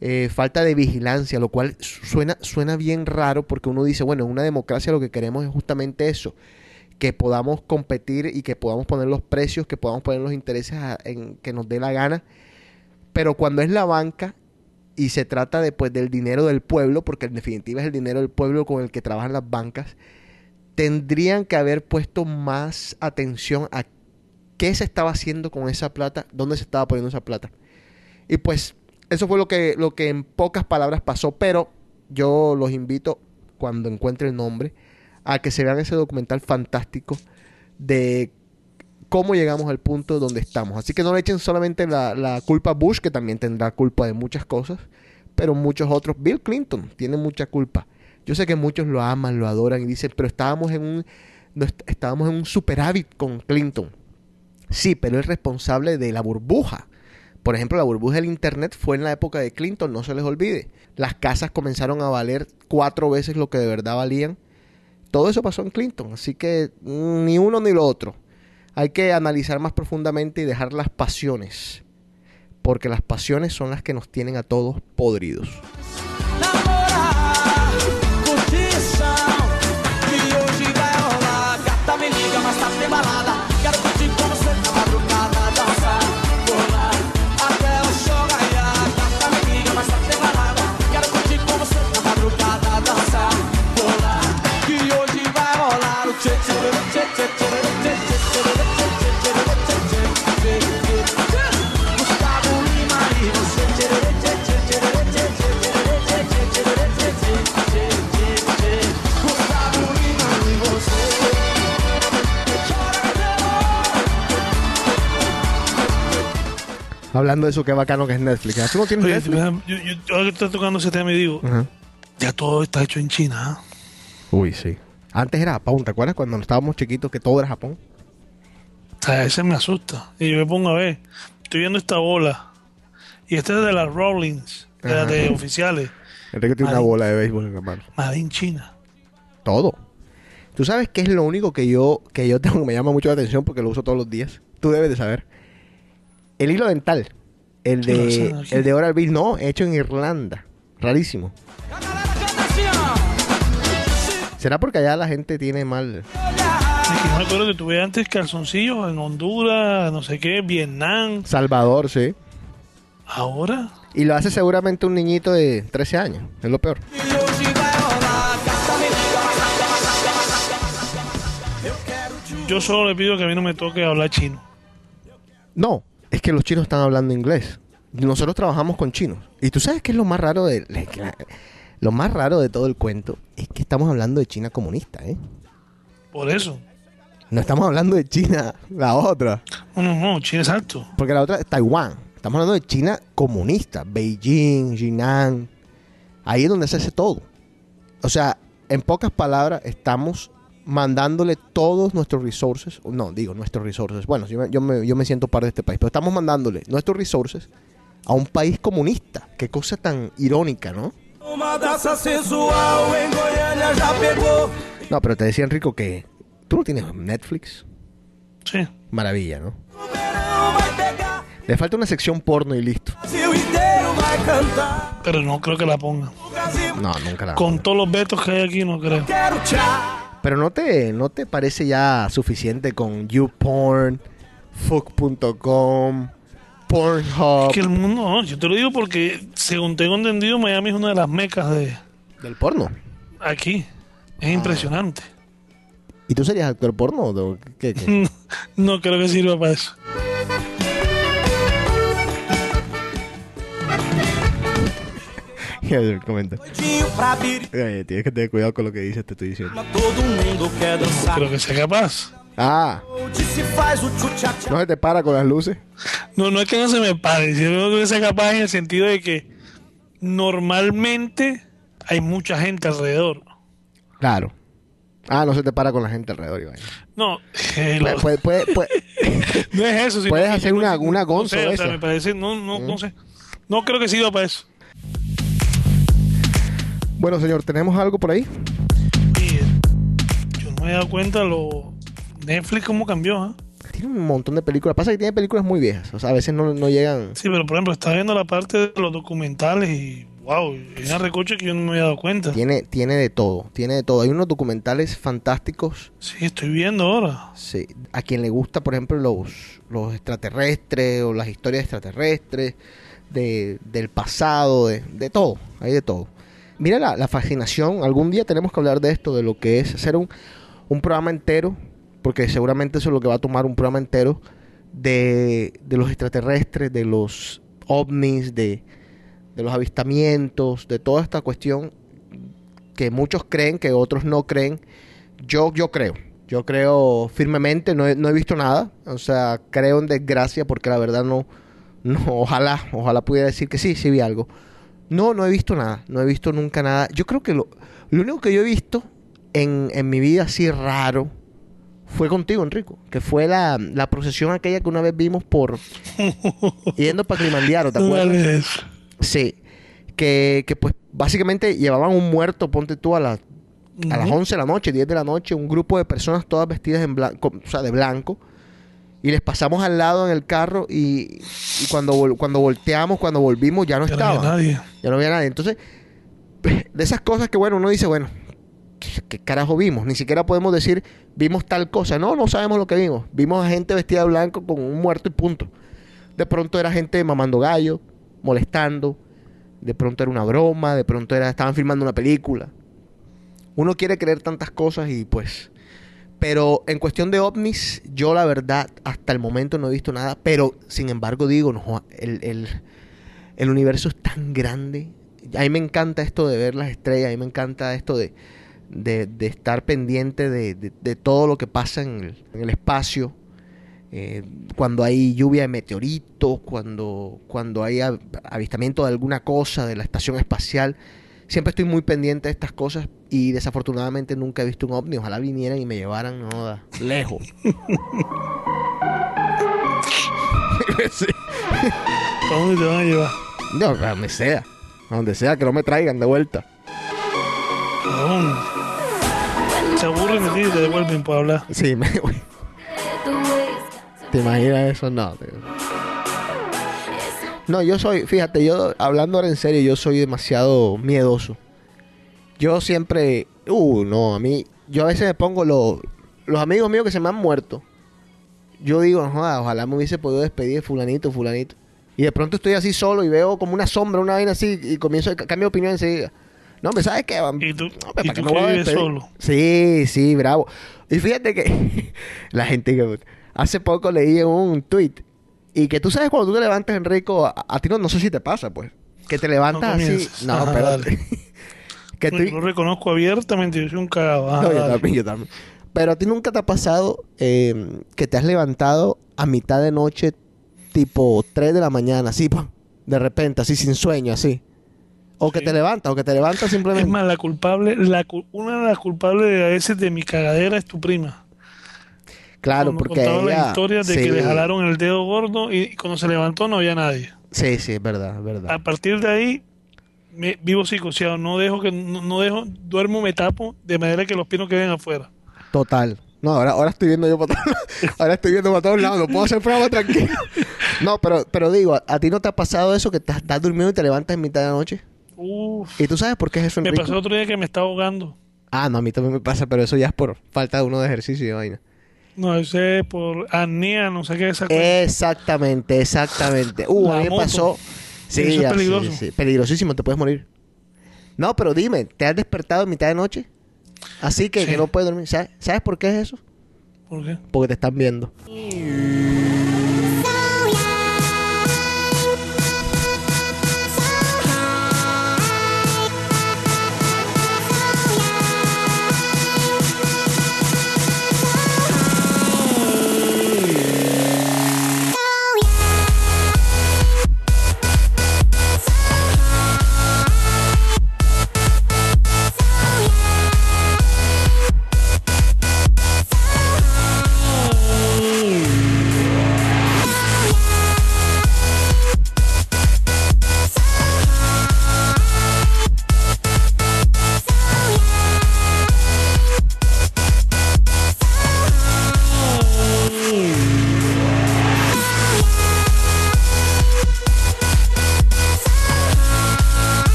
Speaker 5: eh, falta de vigilancia, lo cual suena, suena bien raro porque uno dice, bueno, en una democracia lo que queremos es justamente eso, que podamos competir y que podamos poner los precios, que podamos poner los intereses a- en que nos dé la gana. Pero cuando es la banca y se trata después del dinero del pueblo, porque en definitiva es el dinero del pueblo con el que trabajan las bancas, tendrían que haber puesto más atención a qué se estaba haciendo con esa plata, dónde se estaba poniendo esa plata. Y pues eso fue lo que, lo que en pocas palabras pasó, pero yo los invito, cuando encuentre el nombre, a que se vean ese documental fantástico de cómo llegamos al punto donde estamos. Así que no le echen solamente la, culpa a Bush, que también tendrá culpa de muchas cosas, pero muchos otros. Bill Clinton tiene mucha culpa. Yo sé que muchos lo aman, lo adoran y dicen, pero estábamos en un, no est- estábamos en un superávit con Clinton. Sí, pero es responsable de la burbuja. Por ejemplo, la burbuja del Internet fue en la época de Clinton, no se les olvide. Las casas comenzaron a valer cuatro veces lo que de verdad valían. Todo eso pasó en Clinton, así que mm, ni uno ni lo otro. Hay que analizar más profundamente y dejar las pasiones, porque las pasiones son las que nos tienen a todos podridos. Hablando de eso, qué bacano que es Netflix. ¿Tú no tienes
Speaker 6: Oye,
Speaker 5: Netflix?
Speaker 6: yo, yo, yo ahora que estoy tocando ese tema y digo, ya todo está hecho en China. ¿ah?
Speaker 5: Uy, sí. Antes era Japón, ¿te acuerdas cuando estábamos chiquitos que todo era Japón?
Speaker 6: O sea, ese me asusta. Y yo me pongo a ver, estoy viendo esta bola. Y esta es de las Rollins, de las de oficiales.
Speaker 5: Enrique tiene una bola de béisbol en la mano.
Speaker 6: Made in China.
Speaker 5: Todo. Tú sabes qué es lo único que yo, que yo tengo que me llama mucho la atención porque lo uso todos los días. Tú debes de saber. El hilo dental. El de, el de Oral B, no, hecho en Irlanda. Rarísimo. ¿Será porque allá la gente tiene mal...
Speaker 6: Es que yo me acuerdo que tuve antes calzoncillos en Honduras, no sé qué, Vietnam.
Speaker 5: Salvador, sí.
Speaker 6: Ahora,
Speaker 5: Y lo hace seguramente un niñito de 13 años. Es lo peor.
Speaker 6: Yo solo le pido que a mí no me toque hablar chino.
Speaker 5: No, es que los chinos están hablando inglés. Nosotros trabajamos con chinos. Y tú sabes qué es lo más raro de lo más raro de todo el cuento es que estamos hablando de China comunista, ¿eh?
Speaker 6: Por eso.
Speaker 5: No estamos hablando de China, la otra,
Speaker 6: No, no, no, China es alto.
Speaker 5: porque la otra es Taiwán. Estamos hablando de China comunista, Beijing, Jinan. Ahí es donde se hace todo. O sea, en pocas palabras, estamos mandándole todos nuestros resources, no, digo nuestros resources. Bueno, yo me, yo me, yo me siento parte de este país, pero estamos mandándole nuestros resources a un país comunista. Qué cosa tan irónica, ¿no? No, pero te decía Enrico que tú no tienes Netflix.
Speaker 6: Sí.
Speaker 5: Maravilla, ¿no? Le falta una sección porno y listo.
Speaker 6: Pero no creo que la ponga.
Speaker 5: No, nunca la.
Speaker 6: Con todos los vetos que hay aquí, no creo.
Speaker 5: Pero no te, no te parece ya suficiente con YouPorn, Fuck.com, Pornhub,
Speaker 6: Es que el mundo, no, yo te lo digo porque, según tengo entendido, Miami es una de las mecas de
Speaker 5: del porno.
Speaker 6: aquí. Es
Speaker 5: Ah.
Speaker 6: impresionante.
Speaker 5: ¿Y tú serías actor porno? o ¿Qué, qué?
Speaker 6: No creo que sirva para eso.
Speaker 5: Comenta. Oye, tienes que tener cuidado con lo que dices, te estoy diciendo.
Speaker 6: Creo que sea capaz.
Speaker 5: Ah, no se te para con las luces.
Speaker 6: No, no es que no se me pare, sino que sea capaz en el sentido de que normalmente hay mucha gente alrededor.
Speaker 5: Claro. Ah, no se te para con la gente alrededor, Iván.
Speaker 6: No, eh,
Speaker 5: Puede,
Speaker 6: lo-
Speaker 5: puede, puede- puede-
Speaker 6: no es eso. sino
Speaker 5: puedes hacer una-
Speaker 6: no-
Speaker 5: una
Speaker 6: no
Speaker 5: gonzo
Speaker 6: sé, o sea, me parece, no, no,
Speaker 5: Mm.
Speaker 6: no sé. No creo que sirva para eso.
Speaker 5: Bueno, señor, ¿tenemos algo por ahí?
Speaker 6: Eh, yo no me he dado cuenta lo Netflix cómo cambió, ¿ah?
Speaker 5: Tiene un montón de películas. Pasa que tiene películas muy viejas. O sea, a veces no, no llegan.
Speaker 6: Sí, pero por ejemplo, está viendo la parte de los documentales y wow, es una recoche que yo no me había dado cuenta.
Speaker 5: Tiene, tiene de todo. Tiene de todo. Hay unos documentales fantásticos.
Speaker 6: Sí, estoy viendo ahora.
Speaker 5: Sí. A quien le gusta, por ejemplo, los, los extraterrestres o las historias extraterrestres, de, del pasado, de, de todo. Hay de todo. Mira la, la fascinación. Algún día tenemos que hablar de esto, de lo que es hacer un, un programa entero, porque seguramente eso es lo que va a tomar un programa entero de, de los extraterrestres, de los ovnis, de, de los avistamientos, de toda esta cuestión que muchos creen, que otros no creen. Yo, yo creo, yo creo firmemente, no he, no he visto nada, o sea, creo en desgracia porque la verdad no, no, ojalá, ojalá pudiera decir que sí, sí vi algo. No, no he visto nada, no he visto nunca nada. Yo creo que lo, lo único que yo he visto en, en mi vida así raro fue contigo, Enrico, que fue la, la procesión aquella que una vez vimos por yendo para Kilimanjaro, ¿te acuerdas? Sí, que, que pues básicamente llevaban un muerto, ponte tú a las a las
Speaker 6: Ujú.
Speaker 5: 11 de la noche, 10 de la noche, un grupo de personas todas vestidas en blanco, o sea, de blanco. Y les pasamos al lado en el carro y, y cuando, vol- cuando volteamos, cuando volvimos, ya no
Speaker 6: Ya no había
Speaker 5: estaba.
Speaker 6: nadie.
Speaker 5: Ya no había nadie. Entonces, de esas cosas que, bueno, uno dice, bueno, ¿qué, qué carajo vimos? Ni siquiera podemos decir, vimos tal cosa. No, no sabemos lo que vimos. Vimos a gente vestida de blanco con un muerto y punto. De pronto era gente mamando gallo, molestando. De pronto era una broma. De pronto era, estaban filmando una película. Uno quiere creer tantas cosas y pues... Pero en cuestión de ovnis, yo la verdad hasta el momento no he visto nada. Pero sin embargo digo, no, el, el, universo es tan grande. A mí me encanta esto de ver las estrellas, a mí me encanta esto de, de, estar pendiente de, de- todo lo que pasa en el, en el espacio. Eh, cuando hay lluvia de meteoritos, cuando, cuando hay av- avistamiento de alguna cosa de la estación espacial. Siempre estoy muy pendiente de estas cosas y desafortunadamente nunca he visto un ovni. Ojalá vinieran y me llevaran no, joda, lejos. Sí.
Speaker 6: ¿Para dónde te van a llevar?
Speaker 5: No, a donde sea. A donde sea, que no me traigan de vuelta.
Speaker 6: ¿A dónde? se aburren de ti y te devuelven por hablar.
Speaker 5: Sí, me ¿Te imaginas eso? No, tío. No, yo soy, fíjate, yo hablando ahora en serio, yo soy demasiado miedoso. Yo siempre, uh, no, a mí, yo a veces me pongo los, los amigos míos que se me han muerto. Yo digo, "Joda, ojalá me hubiese podido despedir de fulanito, fulanito. Y de pronto estoy así solo y veo como una sombra, una vaina así, y comienzo a cambio de opinión enseguida. No, me sabes qué,
Speaker 6: Y tú,
Speaker 5: No,
Speaker 6: y
Speaker 5: ¿para qué
Speaker 6: tú que vives solo.
Speaker 5: Sí, sí, bravo. Y fíjate que la gente que hace poco leí un tweet y que tú sabes cuando tú te levantas, Enrico, a, a ti no, no sé si te pasa, pues, que te levantas
Speaker 6: No
Speaker 5: así. No,
Speaker 6: Ajá,
Speaker 5: espérate. que tú,
Speaker 6: lo reconozco abiertamente, yo soy un cagado. Ajá,
Speaker 5: no, yo también, yo también. Pero a ti nunca te ha pasado eh, que te has levantado a mitad de noche, tipo 3 de la mañana, así, ¡pum! de repente, así sin sueño, así. O que te levantas, o que te levantas simplemente.
Speaker 6: Es más, la culpable, la, una de las culpables a veces de mi cagadera es tu prima.
Speaker 5: Claro,
Speaker 6: Cuando
Speaker 5: porque ella...
Speaker 6: la historia de
Speaker 5: sí,
Speaker 6: que le jalaron el dedo gordo y cuando se levantó no había nadie.
Speaker 5: Sí, sí, es verdad, es verdad.
Speaker 6: A partir de ahí me, vivo psicoseado, no dejo que no, no dejo, duermo, me tapo de manera que los pies no queden afuera.
Speaker 5: Total. No, ahora, ahora estoy viendo yo para todos lados. Ahora estoy viendo para todos lados. No puedo hacer programa tranquilo. No, pero, pero digo, ¿a, a ti no te ha pasado eso que te- estás durmiendo y te levantas en mitad de la noche?
Speaker 6: Uf,
Speaker 5: ¿Y tú sabes por qué es eso,
Speaker 6: me
Speaker 5: Enrico?
Speaker 6: pasó otro día que me estaba ahogando.
Speaker 5: Ah, no, a mí también me pasa, pero eso ya es por falta de uno de ejercicio y vaina.
Speaker 6: No, ese es por apnea, no sé qué cosa.
Speaker 5: Exactamente, exactamente. Uh,
Speaker 6: La
Speaker 5: a mí me
Speaker 6: moto.
Speaker 5: pasó. Sí,
Speaker 6: Eso es
Speaker 5: ya, sí,
Speaker 6: peligroso.
Speaker 5: sí, Peligrosísimo, te puedes morir. No, pero dime, ¿te has despertado en mitad de noche? Así que,
Speaker 6: Sí.
Speaker 5: que no puedes dormir. ¿Sabes, ¿Sabes por qué es eso?
Speaker 6: ¿Por qué?
Speaker 5: Porque te están viendo.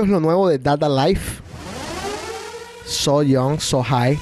Speaker 5: Es lo nuevo de Dada Life. So Young, So High.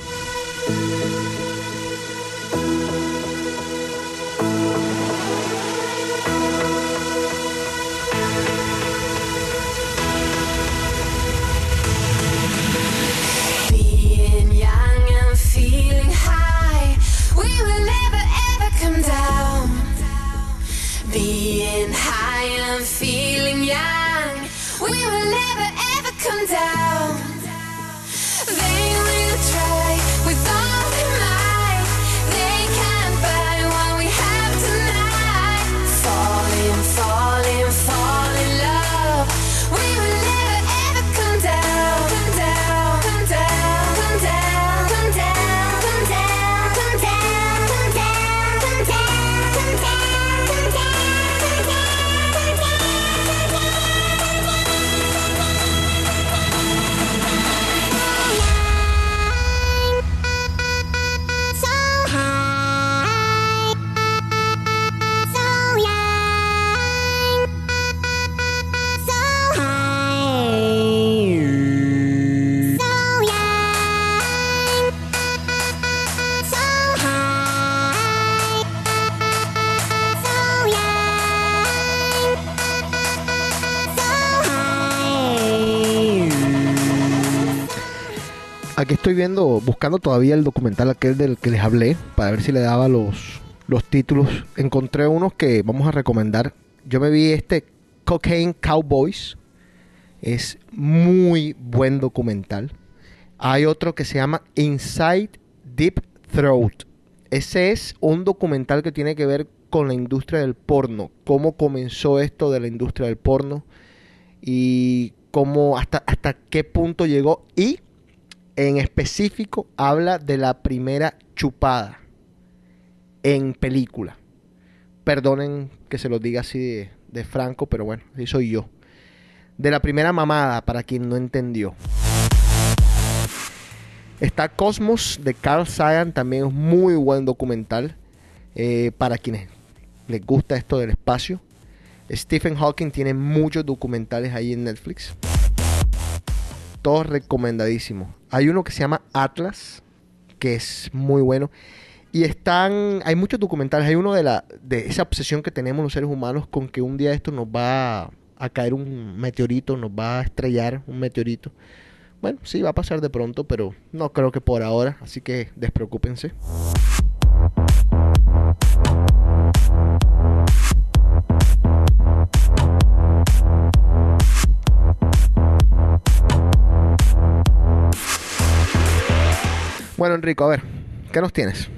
Speaker 5: Viendo, buscando todavía el documental aquel del que les hablé, para ver si le daba los, los títulos. Encontré unos que vamos a recomendar. Yo me vi este Cocaine Cowboys. Es muy buen documental. Hay otro que se llama Inside Deep Throat. Ese es un documental que tiene que ver con la industria del porno. Cómo comenzó esto de la industria del porno y cómo hasta, hasta qué punto llegó. Y En específico, habla de la primera chupada en película. Perdonen que se los diga así de, de franco, pero bueno, así soy yo. De la primera mamada, para quien no entendió. Está Cosmos de Carl Sagan, también es muy buen documental eh, para quienes les gusta esto del espacio. Stephen Hawking tiene muchos documentales ahí en Netflix. Todos recomendadísimos. Hay uno que se llama Atlas, que es muy bueno. Y están, hay muchos documentales. Hay uno de la de esa obsesión que tenemos los seres humanos con que un día esto nos va a caer un meteorito, nos va a estrellar un meteorito. Bueno, sí, va a pasar de pronto, pero no creo que por ahora, así que despreocúpense. Bueno, Enrico, a ver, ¿qué nos tienes?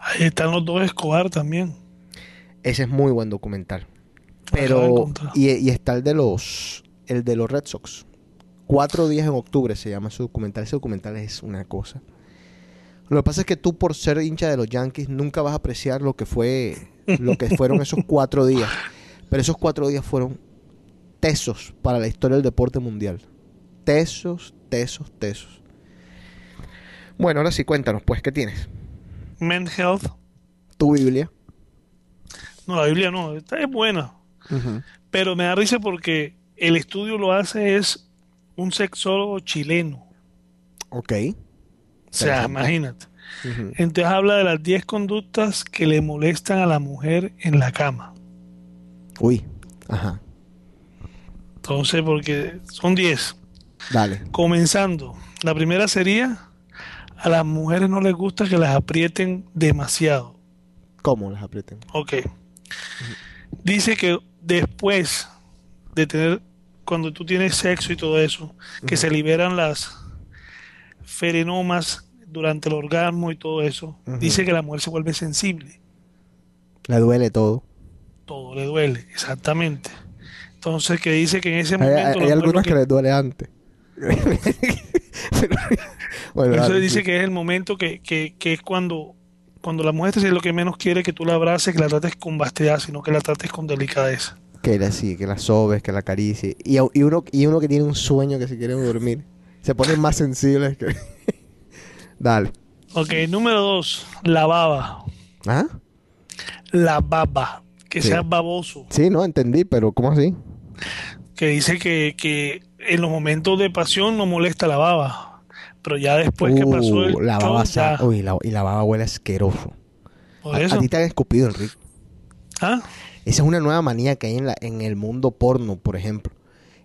Speaker 6: Ahí están los dos Escobar también.
Speaker 5: Ese es muy buen documental. Pero, y, y está el de los, el de los Red Sox. Cuatro días en octubre se llama ese documental. Ese documental es una cosa. Lo que pasa es que tú, por ser hincha de los Yankees, nunca vas a apreciar lo que fue, lo que fueron esos cuatro días. Pero esos cuatro días fueron tesos para la historia del deporte mundial. Tesos, tesos, tesos. Bueno, ahora sí, cuéntanos, pues, ¿qué tienes?
Speaker 6: Men Health.
Speaker 5: Tu Biblia.
Speaker 6: No, la Biblia no, esta es buena. Pero me da risa porque el estudio lo hace es un sexólogo chileno.
Speaker 5: Ok.
Speaker 6: O sea, imagínate. Entonces habla de las 10 conductas que le molestan a la mujer en la cama.
Speaker 5: Uy. Ajá.
Speaker 6: Entonces, porque son 10.
Speaker 5: Dale.
Speaker 6: Comenzando, la primera sería, a las mujeres no les gusta que las aprieten demasiado.
Speaker 5: ¿Cómo las aprieten?
Speaker 6: Ok. Dice que después de tener, cuando tú tienes sexo y todo eso, que se liberan las ferenomas durante el orgasmo y todo eso, dice que la mujer se vuelve sensible.
Speaker 5: Le duele todo.
Speaker 6: Todo le duele, exactamente. Entonces, que dice que en ese momento...
Speaker 5: hay- hay algunas
Speaker 6: que-
Speaker 5: que les duele antes. Bueno,
Speaker 6: Eso
Speaker 5: dale,
Speaker 6: dice que es el momento que, que, que es cuando, cuando la mujer es lo que menos quiere que tú la abraces, que la trates con vastedad, sino que la trates con delicadeza.
Speaker 5: Que la, sí, que la sobes, que la acaricie. Y, y uno, y uno que tiene un sueño que se quiere dormir. Se ponen más sensibles que... Dale.
Speaker 6: Ok, número dos, la baba.
Speaker 5: ¿Ah?
Speaker 6: La baba. Que
Speaker 5: Sí.
Speaker 6: seas baboso.
Speaker 5: Sí, no, entendí, pero ¿cómo así?
Speaker 6: Que dice que, que en los momentos de pasión no molesta la baba. Pero ya después que pasó el
Speaker 5: Uh, la
Speaker 6: show,
Speaker 5: baba
Speaker 6: ya,
Speaker 5: sa- Uy, la, y la baba huele asqueroso.
Speaker 6: por
Speaker 5: A,
Speaker 6: eso.
Speaker 5: a ti te han escupido, Enrique.
Speaker 6: ¿Ah?
Speaker 5: Esa es una nueva manía que hay en, la, en el mundo porno, por ejemplo.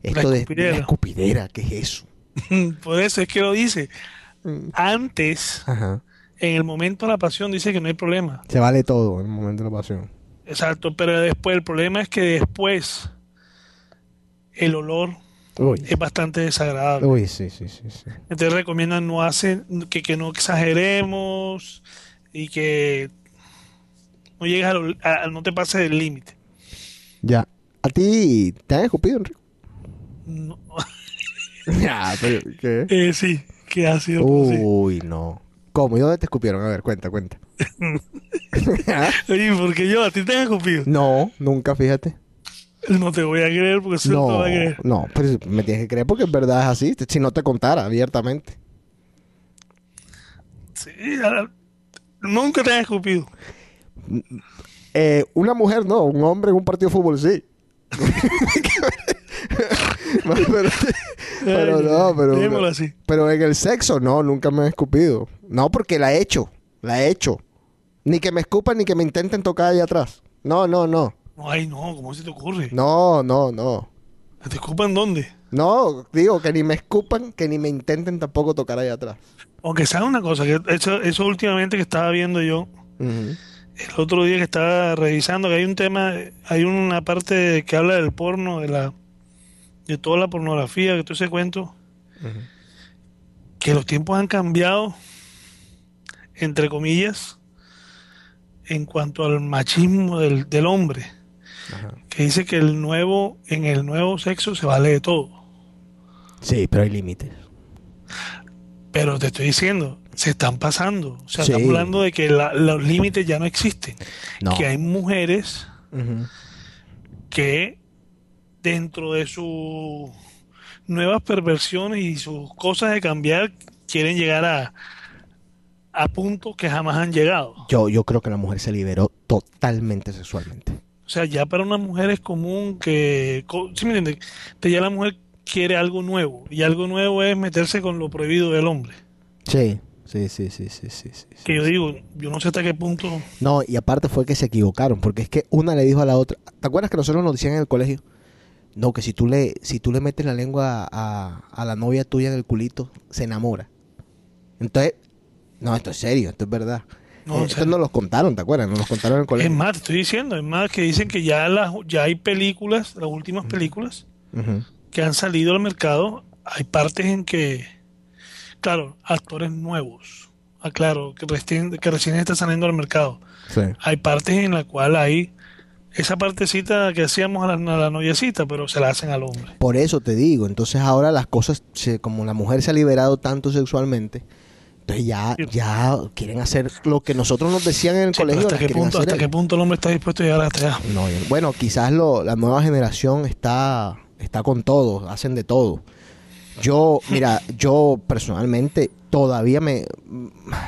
Speaker 5: Esto de, la escupidera, ¿qué es eso?
Speaker 6: Por eso es que lo dice. Antes,
Speaker 5: Ajá.
Speaker 6: en el momento de la pasión, dice que no hay problema.
Speaker 5: Se vale todo en el momento de la pasión.
Speaker 6: Exacto, pero después el problema es que después el olor
Speaker 5: Uy.
Speaker 6: es bastante desagradable.
Speaker 5: Uy, sí, sí, sí, sí.
Speaker 6: Entonces recomiendan no hacer que, que no exageremos y que no llegues a, lo- a- no te pases del límite.
Speaker 5: Ya. ¿A ti te han escupido, Enrique?
Speaker 6: No.
Speaker 5: ya, pero ¿qué?
Speaker 6: Eh, sí, que ha sido.
Speaker 5: Uy, no. ¿Cómo? ¿Y dónde te escupieron? A ver, cuenta, cuenta.
Speaker 6: Oye, porque yo a ti te han escupido.
Speaker 5: no, nunca, fíjate.
Speaker 6: No te voy a creer porque eso no, te
Speaker 5: No,
Speaker 6: va a creer.
Speaker 5: no, pero me tienes que creer porque en verdad es así. Si no te contara abiertamente.
Speaker 6: Sí, ahora- nunca te han escupido.
Speaker 5: Eh, una mujer no, un hombre en un partido de fútbol sí. pero, pero no, pero,
Speaker 6: así.
Speaker 5: pero en el sexo no, nunca me han escupido. No, porque la he hecho, la he hecho. Ni que me escupan ni que me intenten tocar ahí atrás. No, no, no.
Speaker 6: No, ay, no, ¿cómo se te ocurre?
Speaker 5: No, no, no.
Speaker 6: ¿Te escupan dónde?
Speaker 5: No, digo que ni me escupan, que ni me intenten tampoco tocar ahí atrás.
Speaker 6: Aunque sabes una cosa, que eso, eso últimamente que estaba viendo yo, el otro día que estaba revisando, que hay un tema, hay una parte que habla del porno, de la de toda la pornografía, que todo ese cuento, que los tiempos han cambiado, entre comillas, en cuanto al machismo del, del hombre,
Speaker 5: Ajá.
Speaker 6: que dice que el nuevo, en el nuevo sexo se vale de todo.
Speaker 5: Sí, pero hay límites.
Speaker 6: Pero te estoy diciendo, se están pasando. O sea,
Speaker 5: Sí.
Speaker 6: estamos hablando de que la- los límites ya no existen.
Speaker 5: No.
Speaker 6: Que hay mujeres que dentro de sus nuevas perversiones y sus cosas de cambiar quieren llegar a, a puntos que jamás han llegado.
Speaker 5: Yo, yo creo que la mujer se liberó totalmente sexualmente.
Speaker 6: O sea, ya para una mujer es común que, ¿sí me entiendes? Que ya la mujer quiere algo nuevo y algo nuevo es meterse con lo prohibido del hombre.
Speaker 5: Sí, sí, sí, sí, sí, sí. sí,
Speaker 6: Que yo digo, yo no sé hasta qué punto.
Speaker 5: No, y aparte fue que se equivocaron, porque es que una le dijo a la otra, ¿te acuerdas que nosotros nos decían en el colegio? No, que si tú le, si tú le metes la lengua a, a la novia tuya en el culito, se enamora. Entonces, no, esto es serio, esto es verdad.
Speaker 6: No,
Speaker 5: Eh,
Speaker 6: serio.
Speaker 5: nos los contaron, ¿te acuerdas? Nos los contaron en el
Speaker 6: Es
Speaker 5: colegio.
Speaker 6: más, te estoy diciendo, es más que dicen que ya, las, ya hay películas, las últimas películas, que han salido al mercado, hay partes en que, claro, actores nuevos, ah, claro, que recién, que recién está saliendo al mercado.
Speaker 5: Sí.
Speaker 6: Hay partes en la cual hay esa partecita que hacíamos a la, a la noviecita, pero se la hacen al hombre.
Speaker 5: Por eso te digo, entonces ahora las cosas, se- como la mujer se ha liberado tanto sexualmente, entonces ya, ya quieren hacer lo que nosotros nos decían en el
Speaker 6: Sí,
Speaker 5: colegio.
Speaker 6: ¿Hasta qué punto, hasta qué punto el hombre está dispuesto a llegar hasta allá?
Speaker 5: No, bueno, quizás lo, la nueva generación está, está con todo, hacen de todo. Yo, mira, yo personalmente todavía me,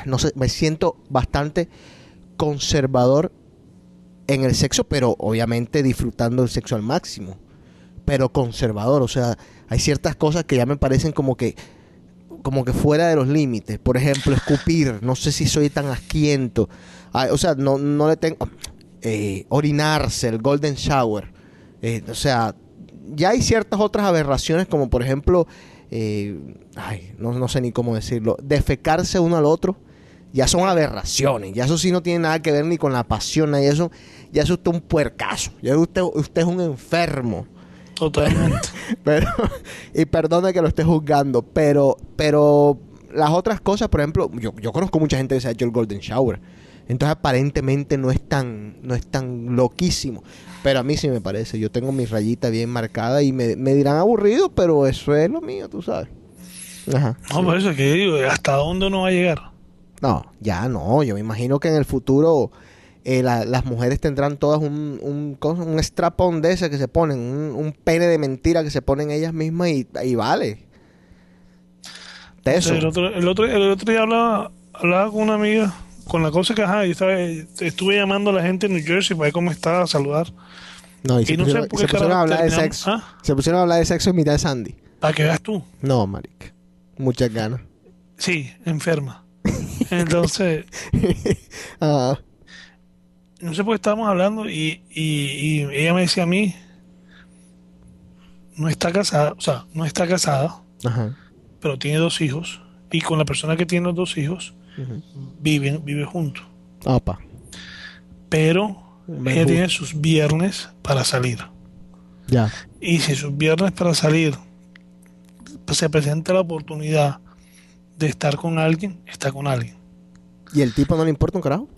Speaker 5: no sé, me siento bastante conservador en el sexo, pero obviamente disfrutando el sexo al máximo. Pero conservador, o sea, hay ciertas cosas que ya me parecen como que como que fuera de los límites. Por ejemplo, escupir, no sé si soy tan asquiento. Ay, o sea, no, no le tengo... eh, orinarse, el golden shower. Eh, o sea, ya hay ciertas otras aberraciones como por ejemplo, eh, ay, no, no sé ni cómo decirlo, defecarse uno al otro. Ya son aberraciones, ya eso sí no tiene nada que ver ni con la pasión, y eso, ya es usted un puercazo, ya usted, usted es un enfermo.
Speaker 6: Totalmente.
Speaker 5: Pero, y perdone que lo esté juzgando, pero, pero las otras cosas, por ejemplo, yo, yo conozco mucha gente que se ha hecho el Golden Shower. Entonces aparentemente no es tan, no es tan loquísimo. Pero a mí sí me parece. Yo tengo mi rayita bien marcada y me, me dirán aburrido, pero eso es lo mío, tú sabes. Ajá.
Speaker 6: No, por eso es que digo, ¿hasta dónde uno va a llegar?
Speaker 5: No, ya no. Yo me imagino que en el futuro eh, la- las mujeres tendrán todas un, un, un strap-on de ese que se ponen, un, un pene de mentira que se ponen ellas mismas y, y vale. De eso.
Speaker 6: El otro, el otro, el otro día hablaba, hablaba con una amiga, con la cosa que, ajá, yo estaba, estuve llamando a la gente en New Jersey para ver cómo estaba, a saludar.
Speaker 5: No, y se
Speaker 6: no
Speaker 5: pusieron, se a hablar de sexo.
Speaker 6: ¿Ah?
Speaker 5: Se pusieron a hablar de sexo en mitad de Sandy.
Speaker 6: Para que veas tú.
Speaker 5: No, marica. Muchas ganas.
Speaker 6: Sí, enferma. Entonces,
Speaker 5: Ah,
Speaker 6: no sé por qué estábamos hablando y, y, y ella me decía a mí, no está casada, o sea, no está casada,
Speaker 5: ajá.
Speaker 6: pero tiene dos hijos y con la persona que tiene los dos hijos viven, vive juntos.
Speaker 5: Opa.
Speaker 6: Pero
Speaker 5: Me
Speaker 6: ella tiene sus viernes para salir.
Speaker 5: Ya.
Speaker 6: Y si sus viernes para salir pues, se presenta la oportunidad de estar con alguien, está con alguien.
Speaker 5: ¿Y el tipo no le importa un carajo?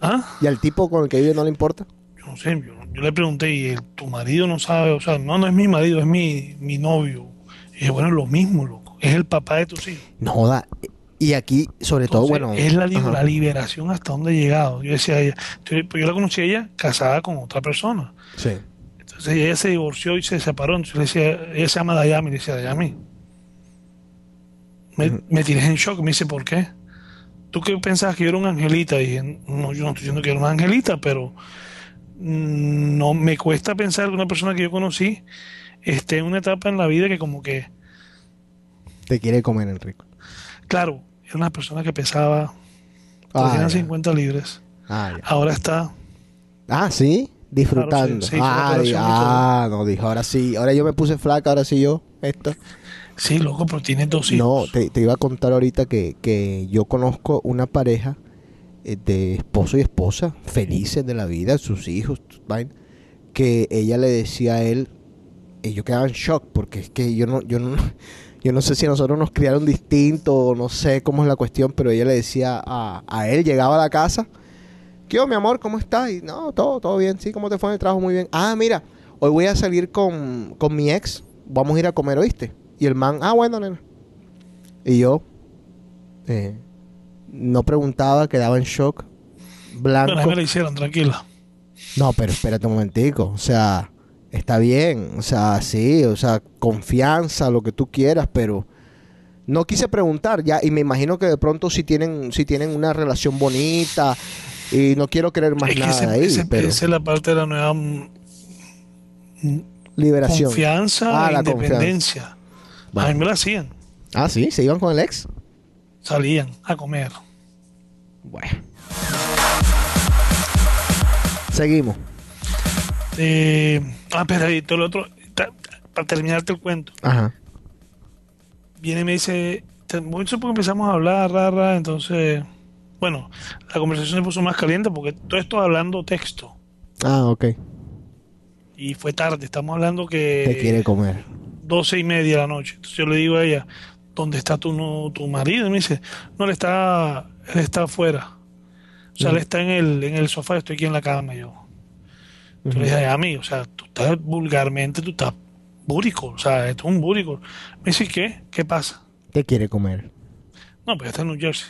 Speaker 6: ¿Ah?
Speaker 5: ¿Y al tipo con el que vive no le importa?
Speaker 6: Yo no sé, yo, yo le pregunté, ¿y el- tu marido no sabe? O sea, no, no es mi marido, es mi, mi novio. Y dije, bueno, es lo mismo, loco. Es el papá de tus hijos.
Speaker 5: No joda. Y aquí, sobre todo, bueno.
Speaker 6: es la, li-
Speaker 5: ajá.
Speaker 6: la liberación hasta dónde he llegado. Yo decía ella, yo, pues yo la conocí a ella casada con otra persona.
Speaker 5: Sí.
Speaker 6: Entonces ella se divorció y se separó. Entonces le decía, ella se llama Dayami, le decía Dayami. Me, me tienes en shock, me dice, ¿por qué? ¿Tú qué pensabas que yo era un angelita? Y dije, no, yo no estoy diciendo que era una angelita, pero mm, no me cuesta pensar que una persona que yo conocí esté en una etapa en la vida que como que,
Speaker 5: Te quiere comer, Enrico.
Speaker 6: claro, era una persona que pesaba
Speaker 5: Ah,
Speaker 6: 350 libras.
Speaker 5: Ah.
Speaker 6: Ahora está
Speaker 5: Ah, sí. Disfrutando.
Speaker 6: Claro,
Speaker 5: ah, ah, no, dijo, ahora sí. Ahora yo me puse flaca, ahora sí yo. Esto.
Speaker 6: Sí, loco, pero tiene dos
Speaker 5: No,
Speaker 6: hijos.
Speaker 5: te, te iba a contar ahorita que, que yo conozco una pareja eh, de esposo y esposa, felices de la vida, sus hijos, que ella le decía a él, y yo quedaba en shock, porque es que yo no, yo no, yo no sé si a nosotros nos criaron distinto, o no sé cómo es la cuestión, pero ella le decía a, a él, llegaba a la casa, ¿qué mi amor? ¿Cómo estás? Y no, todo, todo bien, sí, ¿cómo te fue en el trabajo? Muy bien. Ah, mira, hoy voy a salir con, con mi ex, vamos a ir a comer, ¿oíste? Y el man, ah, bueno, nena. Y yo, Eh, no preguntaba, quedaba en shock. Blanco.
Speaker 6: Mí me hicieron, tranquila.
Speaker 5: No, pero espérate un momentico. O sea, está bien. O sea, sí, o sea, confianza, lo que tú quieras, pero no quise preguntar ya. Y me imagino que de pronto si tienen, si tienen una relación bonita y no quiero querer más
Speaker 6: Es que
Speaker 5: nada
Speaker 6: ese-
Speaker 5: ahí.
Speaker 6: ese-
Speaker 5: pero
Speaker 6: esa es la parte de la nueva
Speaker 5: liberación.
Speaker 6: confianza
Speaker 5: Ah,
Speaker 6: e
Speaker 5: la
Speaker 6: independencia.
Speaker 5: Bueno.
Speaker 6: A mí me la hacían.
Speaker 5: Ah, sí, se iban con el ex.
Speaker 6: Salían a comer.
Speaker 5: Bueno. Seguimos.
Speaker 6: Eh, ah, y todo lo otro. Para terminarte el cuento.
Speaker 5: Ajá.
Speaker 6: Viene y me dice. Mucho porque empezamos a hablar, rara, entonces. Bueno, la conversación se puso más caliente porque todo esto hablando texto.
Speaker 5: Ah, ok.
Speaker 6: Y fue tarde, estamos hablando que.
Speaker 5: Te quiere comer.
Speaker 6: Doce y media de la noche. Entonces yo le digo a ella, ¿dónde está tu, no- tu marido? Y me dice, no, él está, él está afuera. O sea, él está en el, en el sofá, estoy aquí en la cama. Yo, yo le dije, a mí, o sea, tú estás vulgarmente, tú estás búrico, o sea, esto es un búrico. Me dice, ¿qué? ¿Qué pasa?
Speaker 5: Te quiere comer.
Speaker 6: No, pues está en New Jersey.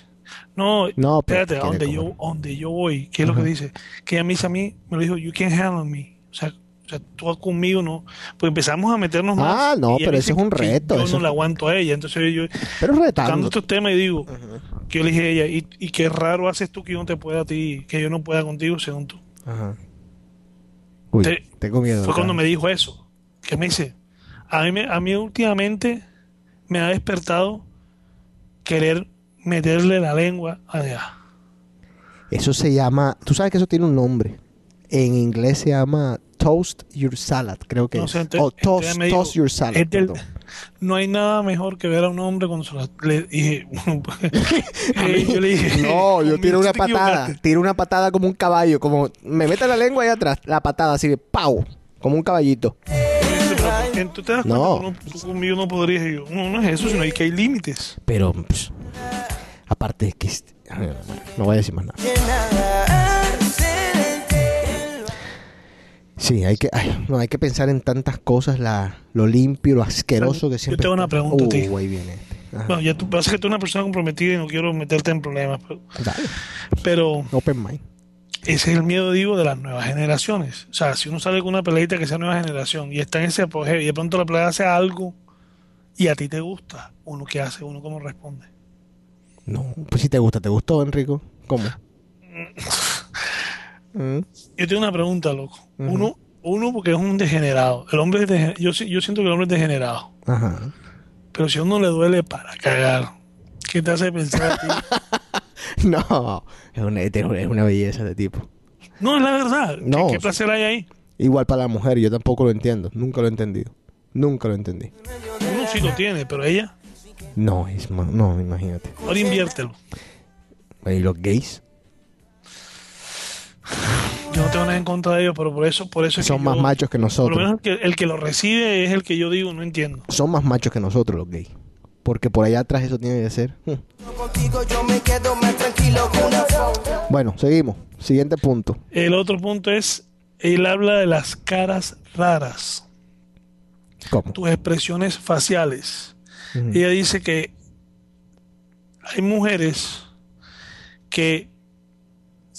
Speaker 6: No,
Speaker 5: No, pero
Speaker 6: espérate,
Speaker 5: te
Speaker 6: a donde yo, donde yo voy, ¿qué es lo que dice? Que ella me dice a mí, me lo dijo, you can't handle me. O sea, sea, tú conmigo no. Pues empezamos a meternos más.
Speaker 5: Ah, no, pero eso es un reto,
Speaker 6: Yo
Speaker 5: eso
Speaker 6: no le aguanto a ella. Entonces yo,
Speaker 5: Pero retando.
Speaker 6: estos temas y digo, que yo le dije a ella, y, y qué raro haces tú que yo no te pueda a ti, que yo no pueda contigo según tú.
Speaker 5: Ajá. Uy,
Speaker 6: Te-
Speaker 5: tengo miedo.
Speaker 6: Fue cuando me dijo eso. Que me dice, a mí, a mí últimamente me ha despertado querer meterle la lengua allá.
Speaker 5: Eso se llama. Tú sabes que eso tiene un nombre. En inglés se llama Toast Your Salad, creo que
Speaker 6: No
Speaker 5: es. o toast,
Speaker 6: me dijo,
Speaker 5: toast Your Salad.
Speaker 6: no hay nada mejor que ver a un hombre se la- le dije, eh, yo le dije,
Speaker 5: No, yo
Speaker 6: "Conmigo
Speaker 5: tiro una patada.
Speaker 6: equivocaste".
Speaker 5: Tiro una patada como un caballo. Como me mete la lengua ahí atrás. La patada así de ¡pau! Como un caballito.
Speaker 6: Pero, ¿por qué ¿Tú te das
Speaker 5: No.
Speaker 6: cuenta que uno- tú conmigo no podrías? Yo, no, no es eso, sino que hay límites.
Speaker 5: Pero, pues, aparte de que. No voy a decir más nada. Sí, hay que, ay, no, hay que pensar en tantas cosas, la, lo limpio, lo asqueroso que
Speaker 6: Yo
Speaker 5: siempre.
Speaker 6: tengo una pregunta.
Speaker 5: Uh, ahí viene este.
Speaker 6: Bueno, ya tú pasa que tú eres una persona comprometida y no quiero meterte en problemas, pero,
Speaker 5: Dale,
Speaker 6: pero
Speaker 5: open mind.
Speaker 6: ese es el miedo, digo, de las nuevas generaciones. O sea, si uno sale con una peleita que sea nueva generación y está en ese apogeo y de pronto la pelea hace algo y a ti te gusta, uno qué hace, uno cómo responde.
Speaker 5: No, pues si te gusta, ¿te gustó, Enrico? ¿Cómo? Mm,
Speaker 6: Yo tengo una pregunta, loco. Uno, uno porque es un degenerado. El hombre es yo, yo siento que el hombre es degenerado.
Speaker 5: Ajá.
Speaker 6: Pero si a uno le duele para cagar, ¿qué te hace pensar a ti?
Speaker 5: No, es una, es una belleza de tipo.
Speaker 6: No, es la verdad. ¿Qué-
Speaker 5: No.
Speaker 6: ¿Qué, placer hay ahí?
Speaker 5: Igual para la mujer, yo tampoco lo entiendo. Nunca lo he entendido. Nunca lo entendí.
Speaker 6: Uno sí lo tiene, pero ella,
Speaker 5: No, es no, imagínate.
Speaker 6: ahora inviértelo.
Speaker 5: ¿Y los gays?
Speaker 6: Yo no tengo nada en contra de ellos, pero por eso, por eso es
Speaker 5: Son
Speaker 6: que
Speaker 5: más
Speaker 6: yo-
Speaker 5: machos que
Speaker 6: Por lo
Speaker 5: nosotros.
Speaker 6: menos el que, el que lo recibe es el que yo digo, no entiendo.
Speaker 5: Son más machos que nosotros los gays. Porque por allá atrás eso tiene que ser. hmm. Bueno, seguimos. Siguiente punto.
Speaker 6: El otro punto es, él habla de las caras raras,
Speaker 5: ¿Cómo?
Speaker 6: tus expresiones faciales. Ella dice que hay mujeres que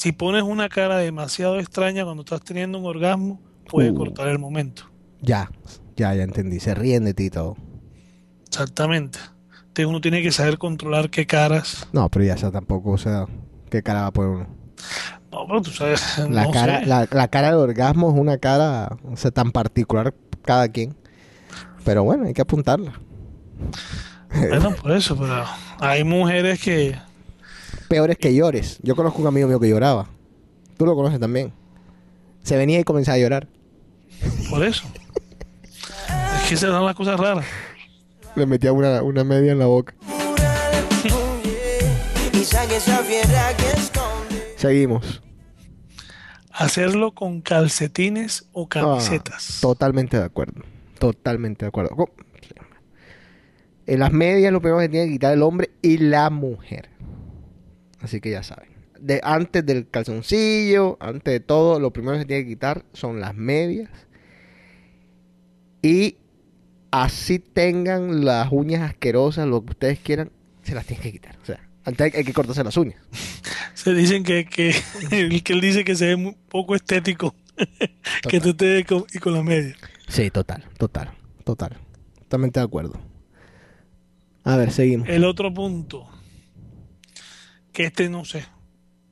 Speaker 6: si pones una cara demasiado extraña cuando estás teniendo un orgasmo, puede
Speaker 5: Uh.
Speaker 6: cortar el momento.
Speaker 5: Ya, ya, ya entendí. Se ríen de ti y todo.
Speaker 6: Exactamente. Entonces uno tiene que saber controlar qué caras.
Speaker 5: No, pero ya sea tampoco, o sea, ¿qué cara va a poner uno?
Speaker 6: No, pero tú sabes.
Speaker 5: La,
Speaker 6: no
Speaker 5: cara,
Speaker 6: sé.
Speaker 5: la, la cara del orgasmo es una cara, o sea, tan particular cada quien. Pero bueno, hay que apuntarla.
Speaker 6: Bueno, por eso, pero hay mujeres que.
Speaker 5: Peor es que llores. Yo conozco un amigo mío que lloraba. Tú lo conoces también. Se venía y comenzaba a llorar.
Speaker 6: Por eso. Es que esas son las cosas raras.
Speaker 5: Le metía una, una media en la boca. Seguimos.
Speaker 6: Hacerlo con calcetines o
Speaker 5: Ah,
Speaker 6: camisetas.
Speaker 5: totalmente de acuerdo. Totalmente de acuerdo. En las medias lo primero que tiene que quitar el hombre y la mujer. Así que ya saben. De, antes del calzoncillo, antes de todo, lo primero que se tiene que quitar son las medias. Y así tengan las uñas asquerosas, lo que ustedes quieran, se las tienen que quitar. O sea, Antes hay, que cortarse las uñas.
Speaker 6: Se dicen que, que, que él dice que se ve muy poco estético que tú estés con, y con la media.
Speaker 5: Sí, total, total, total. Totalmente de acuerdo. A ver, seguimos.
Speaker 6: El otro punto, que este no sé,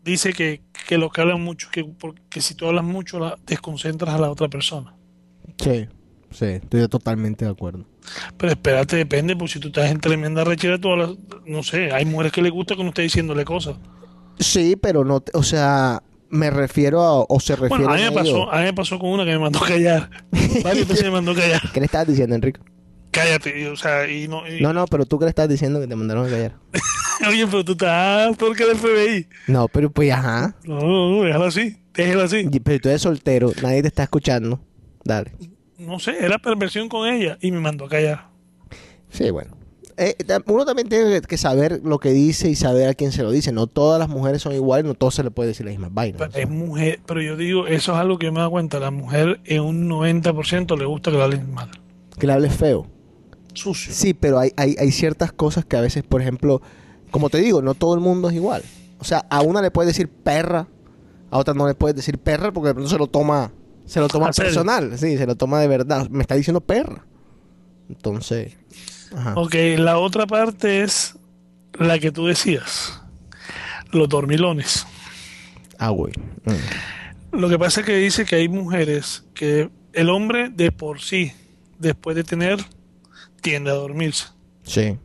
Speaker 6: dice que, que los que hablan mucho, que, porque si tú hablas mucho, la, desconcentras a la otra persona.
Speaker 5: Sí, sí, estoy totalmente de acuerdo.
Speaker 6: Pero espérate, depende, porque si tú estás en tremenda rechera, tú hablas, no sé, hay mujeres que les gusta que uno esté diciéndole cosas.
Speaker 5: Sí, pero no, o sea, me refiero a, o se refiere
Speaker 6: Bueno, a mí, me
Speaker 5: a ello.
Speaker 6: pasó, a mí me pasó con una que me mandó callar. Varias veces me mandó callar.
Speaker 5: ¿Qué le estabas diciendo, Enrico?
Speaker 6: Cállate, o sea, y no... y-
Speaker 5: No, no, pero tú qué le estás diciendo que te mandaron a callar.
Speaker 6: Oye, pero tú estás peor que el FBI.
Speaker 5: No, pero pues ajá.
Speaker 6: No, no, no, déjalo así, déjalo así.
Speaker 5: Y- Pero tú eres soltero, nadie te está escuchando. Dale.
Speaker 6: No sé, era perversión con ella y me mandó a callar.
Speaker 5: Sí, bueno. Eh, uno también tiene que saber lo que dice y saber a quién se lo dice. No todas las mujeres son iguales, no todas se le puede decir las mismas vainas.
Speaker 6: Pero es mujer, pero yo digo, eso es algo que yo me da cuenta. La mujer en un 90% le gusta que la hablen mal.
Speaker 5: Que le hables feo.
Speaker 6: Sucio.
Speaker 5: Sí, pero hay, hay, hay ciertas cosas que a veces, por ejemplo, como te digo, no todo el mundo es igual. O sea, a una le puedes decir perra, a otra no le puedes decir perra porque de pronto se lo toma, se lo toma personal, sí, se lo toma de verdad. Me está diciendo perra. Entonces, ajá.
Speaker 6: Ok, la otra parte es la que tú decías. Los dormilones.
Speaker 5: Ah, güey. Mm.
Speaker 6: Lo que pasa es que dice que hay mujeres que el hombre de por sí, después de tener, tiende a dormirse.
Speaker 5: Sí.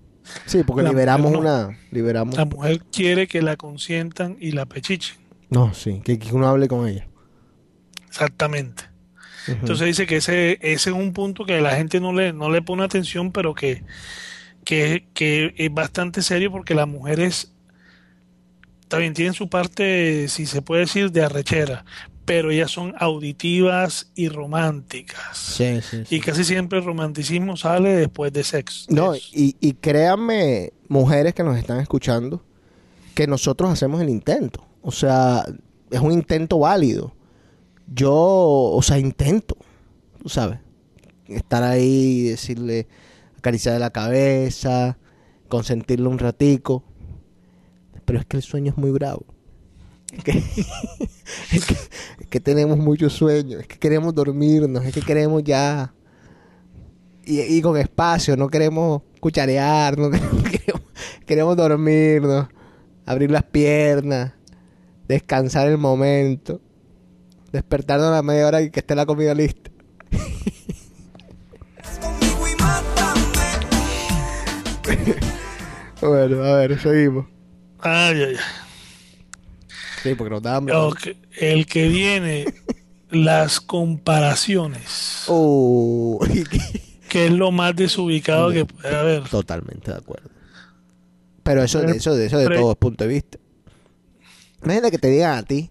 Speaker 5: Sí, porque
Speaker 6: La
Speaker 5: liberamos
Speaker 6: no.
Speaker 5: una, liberamos.
Speaker 6: La mujer quiere que la consientan y la pechichen.
Speaker 5: No, sí, que, que uno hable con ella.
Speaker 6: Exactamente. Entonces dice que ese, ese es un punto que la gente no le, no le pone atención, pero que, que, que es bastante serio porque las mujeres también tienen su parte, si se puede decir, de arrechera, pero ellas son auditivas y románticas.
Speaker 5: Sí, sí, sí.
Speaker 6: Y casi siempre el romanticismo sale después de sexo.
Speaker 5: No, y, y créanme, mujeres que nos están escuchando, que nosotros hacemos el intento. O sea, es un intento válido. Yo, o sea, intento, tú sabes, estar ahí, decirle, acariciarle la cabeza, consentirle un ratico. Pero es que el sueño es muy bravo. Que, es que, tenemos mucho sueño, es que queremos dormirnos, es que queremos ya y, con espacio, no queremos cucharear, no queremos, queremos, queremos dormirnos, abrir las piernas, descansar el momento, despertarnos a la media hora y que esté la comida lista. bueno, a ver, seguimos.
Speaker 6: Ay, ay, ay.
Speaker 5: Sí, porque nos da hambre.
Speaker 6: Ok, El que viene, las comparaciones,
Speaker 5: Uh,
Speaker 6: que es lo más desubicado que puede haber.
Speaker 5: Totalmente de acuerdo. Pero eso,
Speaker 6: Pero-
Speaker 5: eso, de eso de todos puntos de vista. Imagínate que te digan a ti,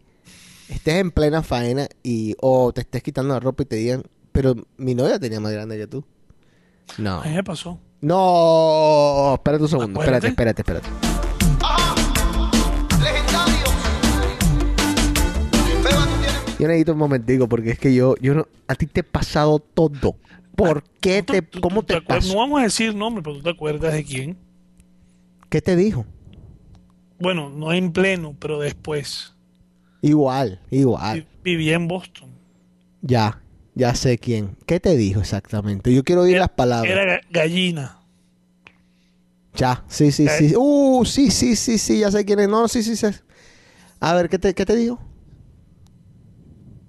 Speaker 5: estés en plena faena y o te estés quitando la ropa y te digan, pero mi novia tenía más grande que tú. No.
Speaker 6: Me pasó.
Speaker 5: No, espérate un segundo,
Speaker 6: Acuérdate.
Speaker 5: espérate, espérate, espérate. Yo necesito un momentico porque es que yo, yo no, a ti te ha pasado todo. ¿Por qué te,
Speaker 6: Tú-
Speaker 5: cómo
Speaker 6: tú
Speaker 5: te pasó?
Speaker 6: No vamos a decir nombre, pero tú te acuerdas de quién.
Speaker 5: ¿Qué te dijo?
Speaker 6: Bueno, no en pleno, pero después.
Speaker 5: Igual, igual.
Speaker 6: Vi- Vivía en Boston.
Speaker 5: Ya, ya sé quién. ¿Qué te dijo exactamente? Yo quiero oír las palabras.
Speaker 6: Era ga- gallina.
Speaker 5: Ya, sí, sí, sí. Uh, sí, sí, sí, sí, ya sé quién es. No, sí, sí, sí. A ver, ¿qué te, qué te dijo?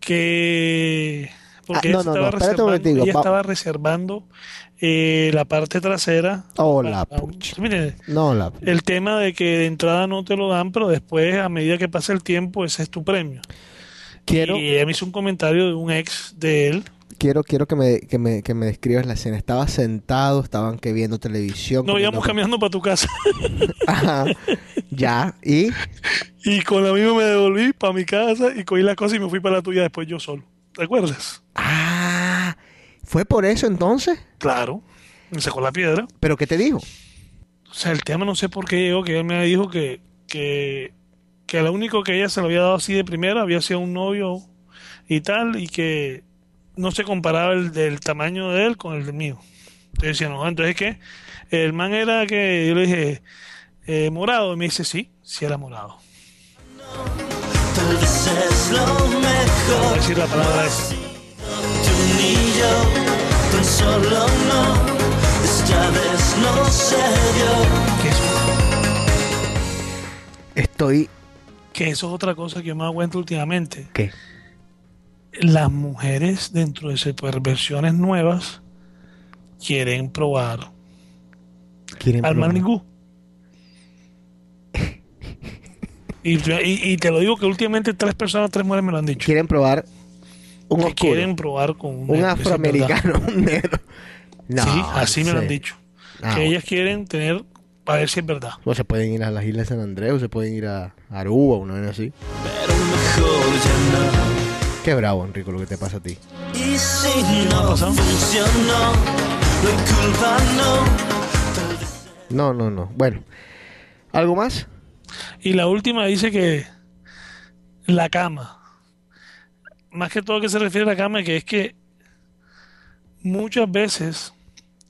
Speaker 6: Que. Porque
Speaker 5: Ah, no,
Speaker 6: ella,
Speaker 5: no,
Speaker 6: estaba
Speaker 5: no,
Speaker 6: reservando, ella estaba reservando eh, la parte trasera.
Speaker 5: Oh, la
Speaker 6: para-
Speaker 5: pucha.
Speaker 6: ¿Sí me entiendes?
Speaker 5: No, la...
Speaker 6: El tema de que de entrada no te lo dan, pero después, a medida que pasa el tiempo, ese es tu premio.
Speaker 5: Quiero,
Speaker 6: Y ella me hizo un comentario de un ex de él.
Speaker 5: quiero, quiero que me, que me, que me describas la escena. Estaba sentado, estaban que viendo televisión. Comiendo-
Speaker 6: íbamos caminando para tu casa.
Speaker 5: Ajá. Ya, y...
Speaker 6: y con la misma me devolví para mi casa y cogí la cosa y me fui para la tuya después yo solo. ¿Te acuerdas?
Speaker 5: Ah, ¿fue por eso entonces?
Speaker 6: Claro. Me sacó la piedra.
Speaker 5: ¿Pero qué te dijo?
Speaker 6: O sea, el tema no sé por qué llegó, que él me dijo que, que, que lo único que ella se lo había dado así de primera había sido un novio y tal, y que no se comparaba el del tamaño de él con el del mío. Entonces decía, no, entonces ¿qué? El man era que yo le dije, eh, morado. Y me dice, sí, sí era morado.
Speaker 7: Tal vez es lo
Speaker 6: Voy a
Speaker 7: mejor.
Speaker 6: decir la palabra esa.
Speaker 7: Tú ni yo, tan solo no. Esta vez no se dio.
Speaker 6: Que eso,
Speaker 5: Estoy.
Speaker 6: que eso es otra cosa que yo me cuenta últimamente.
Speaker 5: ¿Qué?
Speaker 6: Las mujeres dentro de esas perversiones nuevas quieren probar
Speaker 5: ¿Quieren
Speaker 6: al
Speaker 5: probar?
Speaker 6: Manigú. Y, y- y te lo digo que últimamente tres personas, tres mujeres me lo han dicho.
Speaker 5: Quieren probar un
Speaker 6: que
Speaker 5: oscuro.
Speaker 6: quieren probar con un,
Speaker 5: un afroamericano, un negro. No,
Speaker 6: sí, así me lo han dicho.
Speaker 5: Ah,
Speaker 6: que ellas quieren tener, a ver si es verdad.
Speaker 5: O se pueden ir a las Islas de San Andrés, o se pueden ir a Aruba, una vez así.
Speaker 7: Pero mejor ya no.
Speaker 5: Qué bravo, Enrico, lo que te pasa a ti.
Speaker 7: Y si no funcionó, no hay culpa, no.
Speaker 5: No, no, no. Bueno, ¿algo más?
Speaker 6: Y la última dice que la cama. Más que todo que se refiere a la cama, que es que muchas veces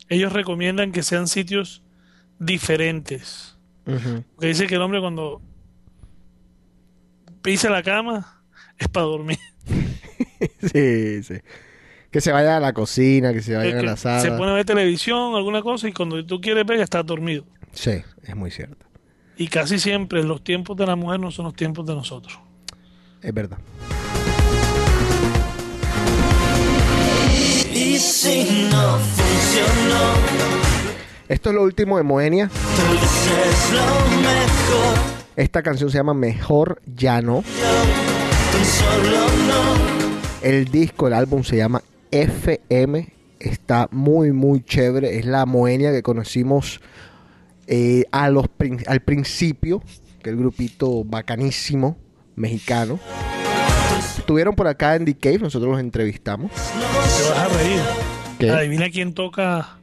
Speaker 6: ellos recomiendan que sean sitios diferentes.
Speaker 5: Ujú.
Speaker 6: Porque dice que el hombre cuando pisa la cama es para dormir.
Speaker 5: sí, sí. Que se vaya a la cocina, que se
Speaker 6: Es
Speaker 5: vaya a
Speaker 6: que
Speaker 5: la sala.
Speaker 6: se pone a ver televisión, alguna cosa, y cuando tú quieres ver ya estás dormido.
Speaker 5: Sí, es muy cierto.
Speaker 6: Y casi siempre los tiempos de la mujer no son los tiempos de nosotros.
Speaker 5: Es verdad.
Speaker 7: Y si no funcionó,
Speaker 5: Esto es lo último de Moenia.
Speaker 7: tal vez es lo mejor.
Speaker 5: Esta canción se llama Mejor Ya No.
Speaker 7: Tan solo no.
Speaker 5: El disco, el álbum se llama FM. Está muy, muy chévere. Es la Moenia que conocimos eh, a los al principio. Que el grupito bacanísimo mexicano. Estuvieron por acá en The Cave. Nosotros los entrevistamos.
Speaker 6: Te vas a reír.
Speaker 5: ¿Qué?
Speaker 6: Adivina quién toca.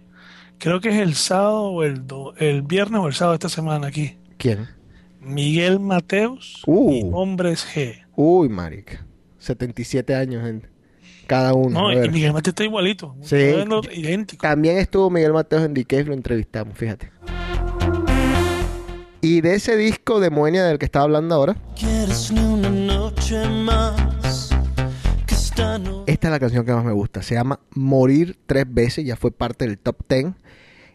Speaker 6: Creo que es el sábado o el, do- el viernes o el sábado de esta semana aquí.
Speaker 5: ¿Quién?
Speaker 6: Miguel Mateos
Speaker 5: Uh.
Speaker 6: y Hombres G.
Speaker 5: Uy, marica. 77 años en cada uno.
Speaker 6: No, y. Miguel Mateos está igualito.
Speaker 5: Sí.
Speaker 6: Idéntico.
Speaker 5: También estuvo Miguel Mateos en The Cave, lo entrevistamos, fíjate. Y de ese disco de Moenia del que estaba hablando ahora,
Speaker 7: Quieres ni una noche más que esta
Speaker 5: es la canción que más me gusta. Se llama Morir tres veces, ya fue parte del top 10.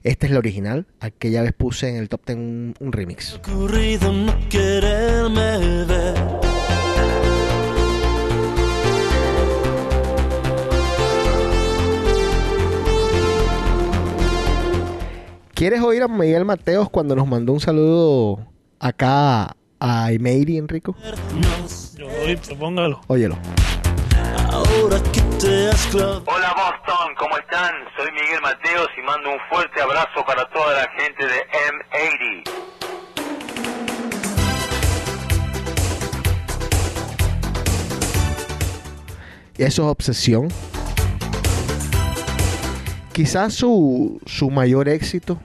Speaker 5: Esta es la original. Aquella vez puse en el top 10 un, un remix.
Speaker 7: ocurrido no quererme ver.
Speaker 5: ¿Quieres oír a Miguel Mateos cuando nos mandó un saludo acá a Imeiri, Enrico?
Speaker 6: Yo doy, propóngalo.
Speaker 5: Óyelo.
Speaker 7: Ahora que te has clavado.
Speaker 9: Hola Boston, ¿cómo están? Soy Miguel Mateos y mando un fuerte abrazo para toda la gente de M80.
Speaker 5: Y eso es obsesión. Quizás su, su mayor éxito,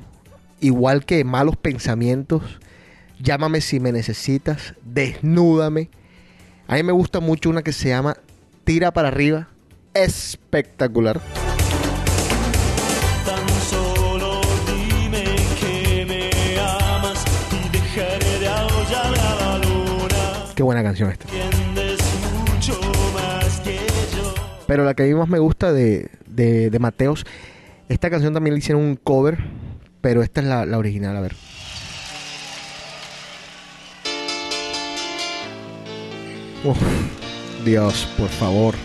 Speaker 5: igual que malos pensamientos, llámame si me necesitas, desnúdame. A mí me gusta mucho una que se llama Tira para arriba. Espectacular. Qué buena canción esta. Pero la que a mí más me gusta de, de, de Mateos, esta canción también le hicieron un cover, pero esta es la, original, a ver. Uf, Dios, por favor.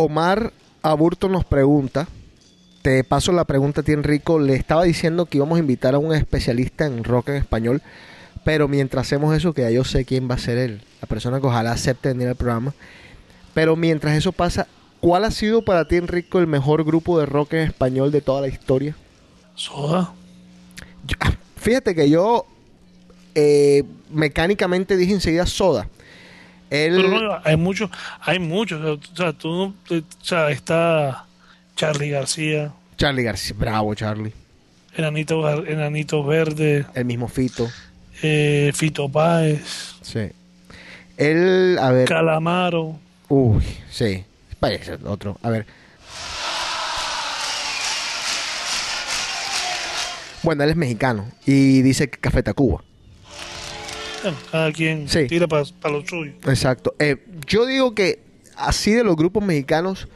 Speaker 5: Omar Aburto nos pregunta, te paso la pregunta a ti Enrico, le estaba diciendo que íbamos a invitar a un especialista en rock en español, pero mientras hacemos eso, que ya yo sé quién va a ser él, la persona que ojalá acepte venir al programa, pero mientras eso pasa, ¿cuál ha sido para ti Enrico el mejor grupo de rock en español de toda la historia?
Speaker 6: Soda.
Speaker 5: Yo- ah, fíjate que yo eh, mecánicamente dije enseguida Soda. Él,
Speaker 6: Pero no, hay muchos, hay muchos. O sea, tú no- o sea, está Charlie García,
Speaker 5: Charlie García, bravo Charlie.
Speaker 6: Enanito, Enanito Verde,
Speaker 5: El mismo Fito.
Speaker 6: eh, Fito Páez,
Speaker 5: Sí. Él, a ver.
Speaker 6: Calamaro.
Speaker 5: Uy, sí. Parece otro. A ver. Bueno, él es mexicano y dice que Café Tacuba.
Speaker 6: Bueno, cada quien
Speaker 5: Sí.
Speaker 6: tira para lo suyo.
Speaker 5: Exacto. Eh, yo digo que así de los grupos mexicanos,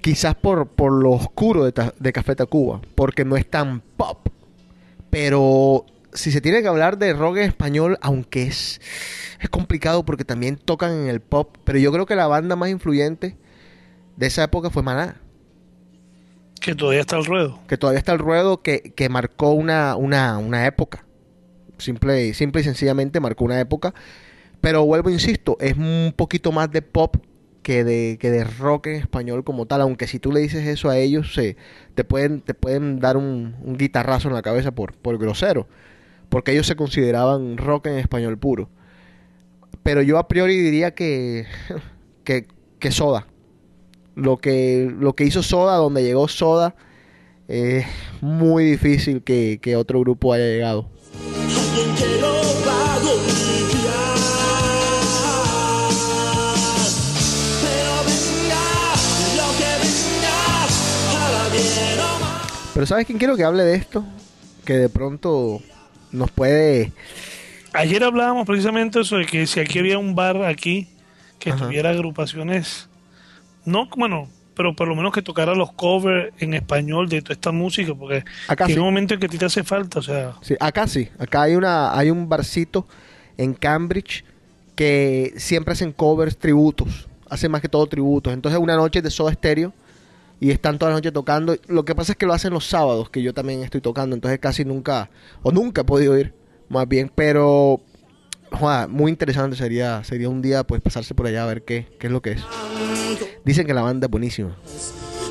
Speaker 5: quizás por, por lo oscuro de, Ta- de Café Tacuba, porque no es tan pop. Pero si se tiene que hablar de rock en español, aunque es, es complicado porque también tocan en el pop, pero yo creo que la banda más influyente de esa época fue Maná.
Speaker 6: Que todavía está al ruedo.
Speaker 5: que todavía está el ruedo que, que marcó una, una, una época. Simple, simple y sencillamente marcó una época. Pero vuelvo, insisto, es un poquito más de pop que de, que de rock en español como tal. Aunque si tú le dices eso a ellos, se, te, pueden, te pueden dar un, guitarrazo en la cabeza por, por grosero. Porque ellos se consideraban rock en español puro. Pero yo a priori diría que, que, que Soda. Lo que, lo que hizo Soda, donde llegó Soda, es muy difícil que, que otro grupo haya llegado.
Speaker 10: Pero
Speaker 5: ¿sabes quién quiero que hable de esto? Que de pronto nos puede...
Speaker 6: Ayer hablábamos precisamente eso de que si aquí había un bar aquí que
Speaker 5: Ajá.
Speaker 6: tuviera agrupaciones, no, bueno, pero por lo menos que tocara los covers en español de toda esta música, porque
Speaker 5: Acá
Speaker 6: llega
Speaker 5: sí.
Speaker 6: un momento en que a ti te hace falta, o sea,
Speaker 5: Sí, acá sí, acá hay, una, hay un barcito en Cambridge que siempre hacen covers, tributos. Hacen más que todo tributos. Entonces una noche de Soda Stereo y están toda la noche tocando. Lo que pasa es que lo hacen los sábados, que yo también estoy tocando. Entonces casi nunca, o nunca he podido ir, más bien. Pero, muy interesante sería, sería un día pues pasarse por allá a ver qué, qué es lo que es. Dicen que la banda es buenísima.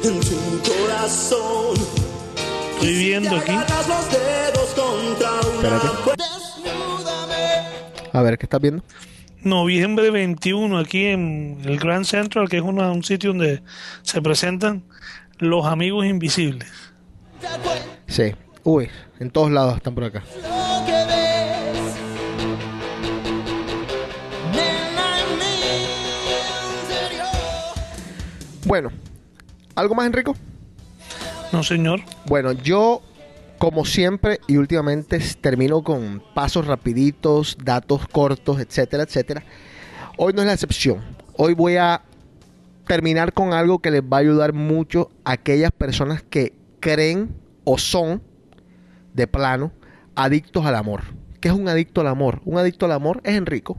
Speaker 10: En tu corazón.
Speaker 6: estoy viendo aquí.
Speaker 5: Espérate. A ver, ¿qué estás viendo?
Speaker 6: Noviembre 21 aquí en el Grand Central, que es una- un sitio donde se presentan los amigos invisibles.
Speaker 5: Sí. Uy, en todos lados están por acá. Bueno, ¿algo más, Enrico?
Speaker 6: No, señor.
Speaker 5: Bueno, yo, como siempre y últimamente, termino con pasos rapiditos, datos cortos, etcétera, etcétera. Hoy no es la excepción. Hoy voy a terminar con algo que les va a ayudar mucho a aquellas personas que creen o son, de plano, adictos al amor. ¿Qué es un adicto al amor? Un adicto al amor es Enrico.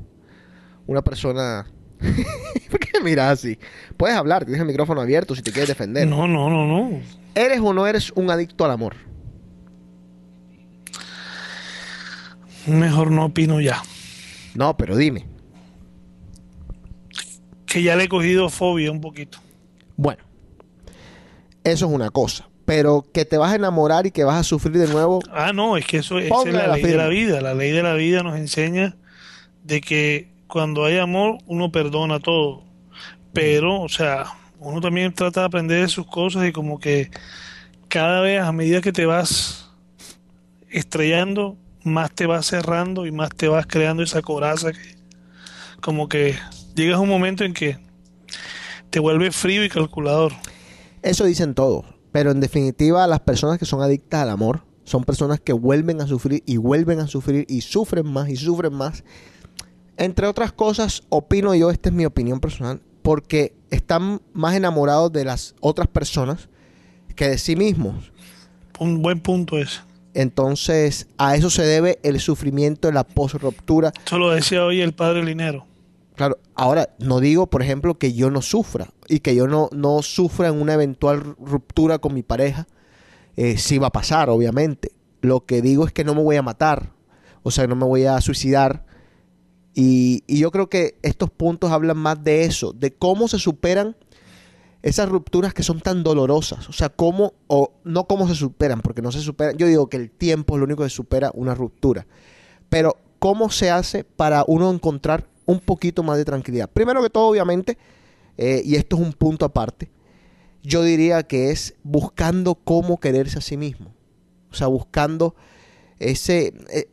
Speaker 5: Una persona... ¿Por qué miras así? Puedes hablar, tienes el micrófono abierto si te quieres defender.
Speaker 6: No, no, no, no.
Speaker 5: ¿Eres o no eres un adicto al amor?
Speaker 6: Mejor no opino ya.
Speaker 5: No, pero dime.
Speaker 6: Que ya le he cogido fobia un poquito.
Speaker 5: Bueno, eso es una cosa. Pero que te vas a enamorar y que vas a sufrir de nuevo.
Speaker 6: Ah, no, es que eso es la
Speaker 5: la
Speaker 6: ley de la vida. La ley de la vida nos enseña de que cuando hay amor uno perdona todo. Pero, o sea, uno también trata de aprender de sus cosas y como que cada vez a medida que te vas estrellando, más te vas cerrando y más te vas creando esa coraza que como que llegas a un momento en que te vuelves frío y calculador.
Speaker 5: Eso dicen todos. Pero en definitiva, las personas que son adictas al amor son personas que vuelven a sufrir y vuelven a sufrir y sufren más y sufren más. Entre otras cosas, opino yo, esta es mi opinión personal, porque están más enamorados de las otras personas que de sí mismos.
Speaker 6: Un buen punto ese.
Speaker 5: Entonces, a eso se debe el sufrimiento de la post-ruptura.
Speaker 6: Eso lo decía hoy el padre Linero.
Speaker 5: Claro, ahora no digo, por ejemplo, que yo no sufra y que yo no, no sufra en una eventual ruptura con mi pareja. Eh, sí va a pasar, obviamente. Lo que digo es que no me voy a matar, o sea, no me voy a suicidar. Y, y yo creo que estos puntos hablan más de eso, de cómo se superan esas rupturas que son tan dolorosas. O sea, cómo, o no cómo se superan, porque no se superan. Yo digo que el tiempo es lo único que supera una ruptura. Pero, ¿cómo se hace para uno encontrar un poquito más de tranquilidad? Primero que todo, obviamente, eh, y esto es un punto aparte, yo diría que es buscando cómo quererse a sí mismo. O sea, buscando ese, eh,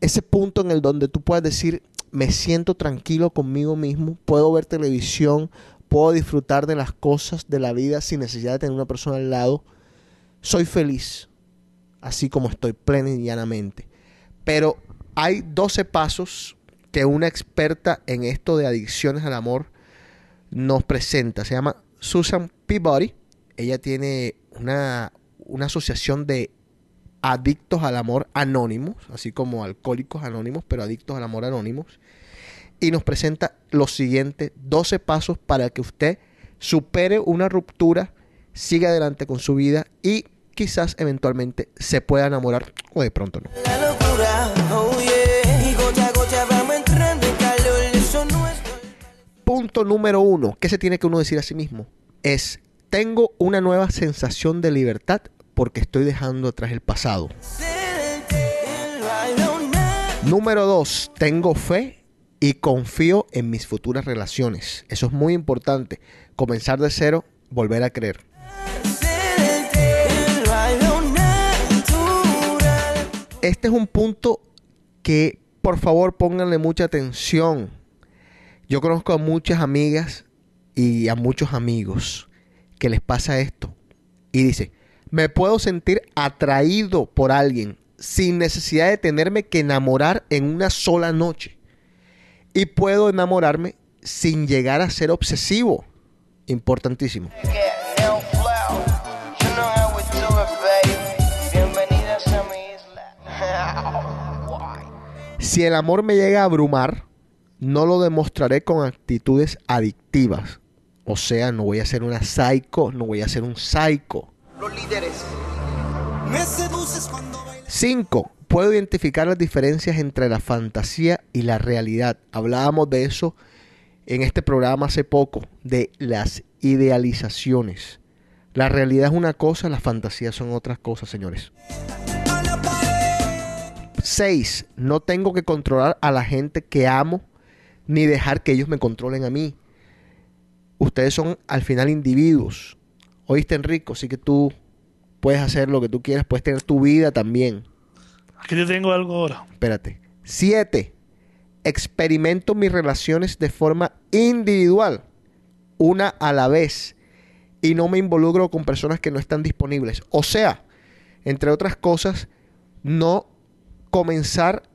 Speaker 5: ese punto en el donde tú puedas decir, me siento tranquilo conmigo mismo, puedo ver televisión, puedo disfrutar de las cosas de la vida sin necesidad de tener una persona al lado. Soy feliz, así como estoy plena y llanamente. Pero hay 12 pasos que una experta en esto de adicciones al amor nos presenta. Se llama Susan Peabody. Ella tiene una, una asociación de adictos al amor anónimos, así como alcohólicos anónimos, pero adictos al amor anónimos. Y nos presenta los siguientes 12 pasos para que usted supere una ruptura, siga adelante con su vida y quizás eventualmente se pueda enamorar o de pronto no.
Speaker 10: La locura, oh yeah.
Speaker 5: Punto número uno, ¿qué se tiene que uno decir a sí mismo? Es, tengo una nueva sensación de libertad porque estoy dejando atrás el pasado. Número dos, tengo fe y confío en mis futuras relaciones. Eso es muy importante. Comenzar de cero, volver a creer. Este es un punto que por favor pónganle mucha atención. Yo conozco a muchas amigas y a muchos amigos que les pasa esto. Y dice, me puedo sentir atraído por alguien sin necesidad de tenerme que enamorar en una sola noche. Y puedo enamorarme sin llegar a ser obsesivo. Importantísimo. Si el amor me llega a abrumar, no lo demostraré con actitudes adictivas. O sea, no voy a ser una psycho, no voy a ser un psycho.
Speaker 10: Los líderes. Me seduces cuando bailas.
Speaker 5: 5. Puedo identificar las diferencias entre la fantasía y la realidad. Hablábamos de eso en este programa hace poco, de las idealizaciones. La realidad es una cosa, las fantasías son otras cosas, señores. 6. No tengo que controlar a la gente que amo ni dejar que ellos me controlen a mí. Ustedes son al final individuos. Oíste, Enrico, así que tú puedes hacer lo que tú quieras, puedes tener tu vida también.
Speaker 6: Aquí te tengo algo ahora.
Speaker 5: Espérate. 7. Experimento mis relaciones de forma individual, una a la vez, y no me involucro con personas que no están disponibles. O sea, entre otras cosas, no comenzar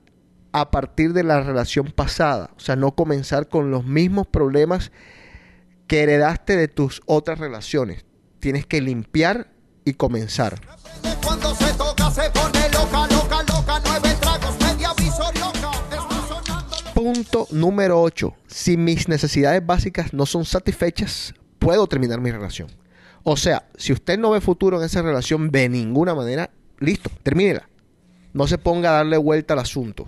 Speaker 5: a partir de la relación pasada. O sea, no comenzar con los mismos problemas que heredaste de tus otras relaciones. Tienes que limpiar y comenzar. Punto número 8. Si mis necesidades básicas no son satisfechas, puedo terminar mi relación. O sea, si usted no ve futuro en esa relación de ninguna manera, listo, termínela. No se ponga a darle vuelta al asunto.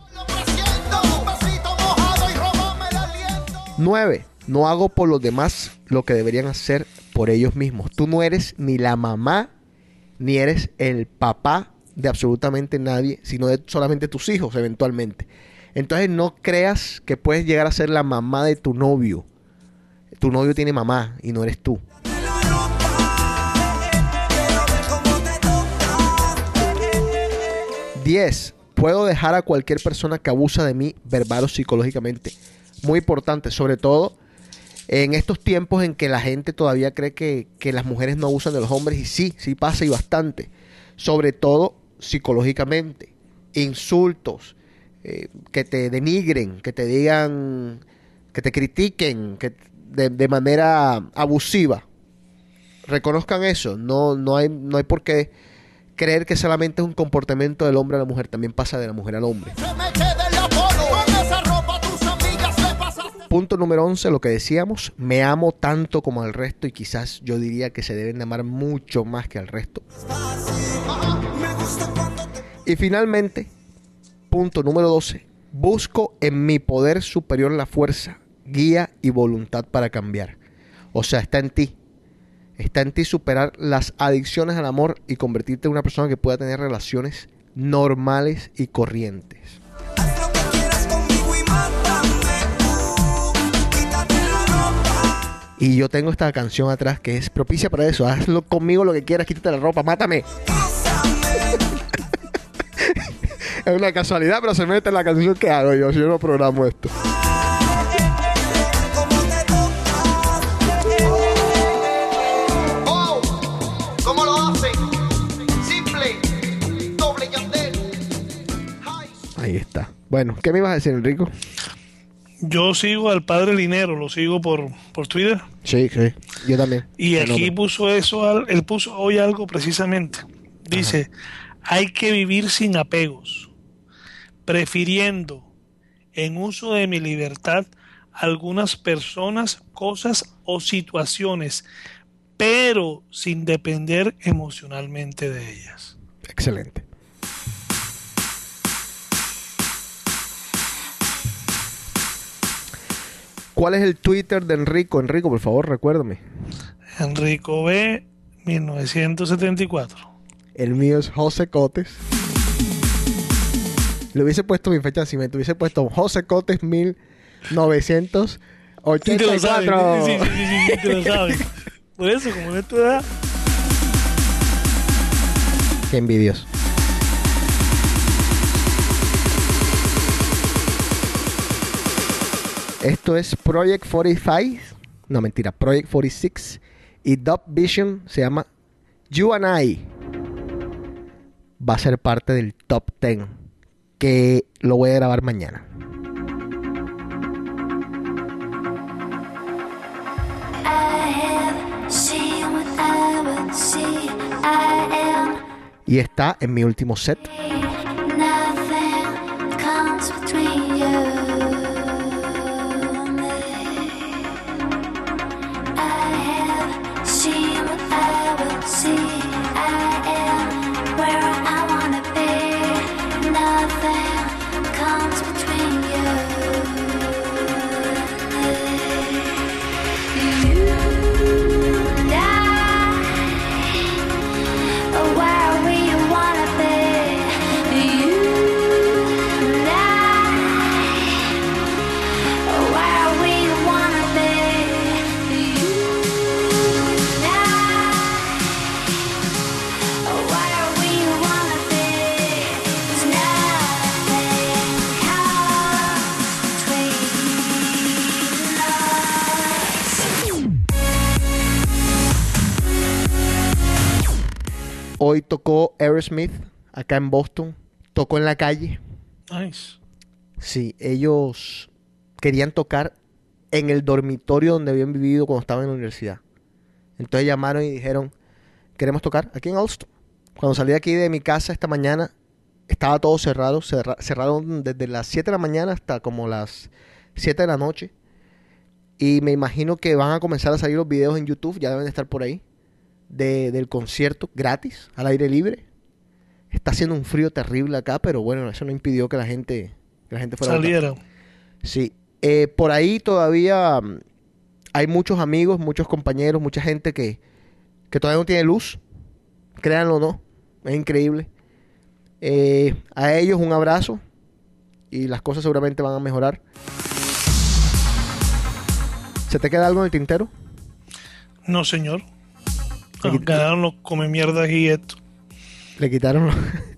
Speaker 5: 9. No hago por los demás lo que deberían hacer por ellos mismos. Tú no eres ni la mamá, ni eres el papá de absolutamente nadie, sino de solamente tus hijos eventualmente. Entonces no creas que puedes llegar a ser la mamá de tu novio. Tu novio tiene mamá y no eres tú. 10. Puedo dejar a cualquier persona que abusa de mí verbal o psicológicamente. Muy importante, sobre todo en estos tiempos en que la gente todavía cree que, que las mujeres no abusan de los hombres. Y sí, sí pasa y bastante. Sobre todo psicológicamente. Insultos, eh, que te denigren, que te digan, que te critiquen que, de, de manera abusiva. Reconozcan eso. No, no, hay, no hay por qué creer que solamente es un comportamiento del hombre a la mujer. También pasa de la mujer al hombre. Punto número 11, lo que decíamos, me amo tanto como al resto y quizás yo diría que se deben de amar mucho más que al resto. Y finalmente, punto número 12, busco en mi poder superior la fuerza, guía y voluntad para cambiar. O sea, está en ti. Está en ti superar las adicciones al amor y convertirte en una persona que pueda tener relaciones normales y corrientes. Y yo tengo esta canción atrás que es propicia para eso. Hazlo conmigo lo que quieras, quítate la ropa, mátame. es una casualidad, pero se mete en la canción que hago yo. Si yo no programo esto.
Speaker 2: Oh, ¿cómo lo hacen? Simple, doble Yandel.
Speaker 5: Ahí está. Bueno, ¿qué me ibas a decir, Enrico?
Speaker 6: Yo sigo al padre Linero, lo sigo por, por Twitter.
Speaker 5: Sí, sí. Yo también.
Speaker 6: Y aquí puso eso, al- él puso hoy algo precisamente. Dice, hay que vivir sin apegos, prefiriendo en uso de mi libertad algunas personas, cosas o situaciones, pero sin depender emocionalmente de ellas.
Speaker 5: Excelente. ¿Cuál es el Twitter de Enrico? Enrico, por favor, recuérdame.
Speaker 6: Enrico B, 1974.
Speaker 5: El mío es José Cotes. Le hubiese puesto mi fecha de nacimiento. Hubiese puesto José Cotes
Speaker 6: Sí, te lo sabes,
Speaker 5: 1984.
Speaker 6: sí, sí, sí, sí, sí, te lo sabes. Por eso, como en tu edad,
Speaker 5: Qué envidioso. Esto es Project 45. No, mentira. Project 46. Y Dub Vision se llama You and I. Va a ser parte del top 10. Que lo voy a grabar mañana. Y está en mi último set. Aerosmith acá en Boston. Tocó en la calle.
Speaker 6: nice.
Speaker 5: Sí, ellos querían tocar en el dormitorio donde habían vivido cuando estaban en la universidad. Entonces llamaron y dijeron, queremos tocar aquí en Alston. Cuando salí aquí de mi casa esta mañana, estaba todo cerrado. cerra- cerraron desde las 7 de la mañana hasta como las 7 de la noche. Y me imagino que van a comenzar a salir los videos en YouTube, ya deben de estar por ahí, de- del concierto gratis, al aire libre. Está haciendo un frío terrible acá, pero bueno, eso no impidió que la gente, que la gente fuera a votar.
Speaker 6: Salieron.
Speaker 5: Sí. Eh, por ahí todavía mm, hay muchos amigos, muchos compañeros, mucha gente que, que todavía no tiene luz. Créanlo o no. Es increíble. Eh, a ellos un abrazo. Y las cosas seguramente van a mejorar. ¿Se te queda algo en el tintero?
Speaker 6: No, señor.
Speaker 5: Aquí-
Speaker 6: ganaron los come mierdas y esto.
Speaker 5: Le quitaron,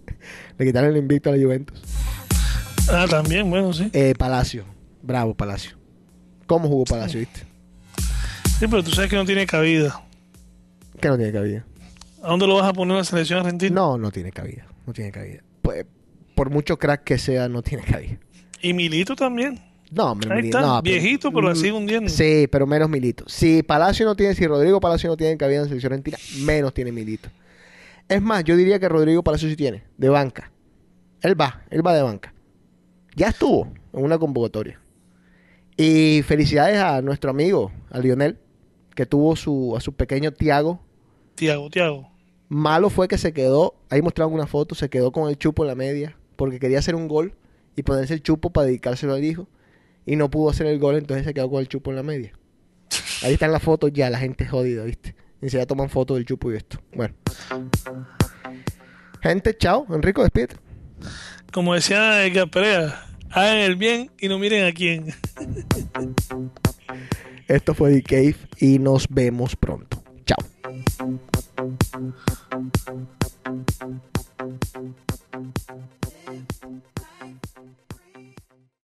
Speaker 5: le quitaron el invicto a la Juventus.
Speaker 6: Ah, también, bueno, sí.
Speaker 5: Eh, Palacio. Bravo, Palacio. ¿Cómo jugó Palacio, viste?
Speaker 6: Sí, pero tú sabes que no tiene cabida.
Speaker 5: Que no tiene cabida.
Speaker 6: ¿A dónde lo vas a poner en la selección argentina?
Speaker 5: No, no tiene cabida. No tiene cabida. Pues, por mucho crack que sea, no tiene cabida.
Speaker 6: Y Milito también.
Speaker 5: No, hombre,
Speaker 6: Ahí está,
Speaker 5: no, pero-
Speaker 6: viejito, pero la
Speaker 5: Mm,
Speaker 6: sigue hundiendo.
Speaker 5: Sí, pero menos Milito. Si Palacio no tiene, si Rodrigo Palacio no tiene cabida en la selección argentina, menos tiene Milito. Es más, yo diría que Rodrigo Palacio sí tiene, de banca. Él va, él va de banca. Ya estuvo en una convocatoria. Y felicidades a nuestro amigo, a Lionel, que tuvo su, a su pequeño Tiago.
Speaker 6: Tiago, Tiago.
Speaker 5: Malo fue que se quedó, ahí mostraron una foto, se quedó con el chupo en la media, porque quería hacer un gol y ponerse el chupo para dedicárselo al hijo. Y no pudo hacer el gol, entonces se quedó con el chupo en la media. Ahí están las fotos ya, la gente jodida, ¿viste? Ni siquiera toman fotos del chupo y esto. Bueno. Gente, chao. Enrico, despídete.
Speaker 6: Como decía Edgar Perea, hagan el bien y no miren a quién.
Speaker 5: Esto fue The Cave y nos vemos pronto. Chao.
Speaker 8: Thank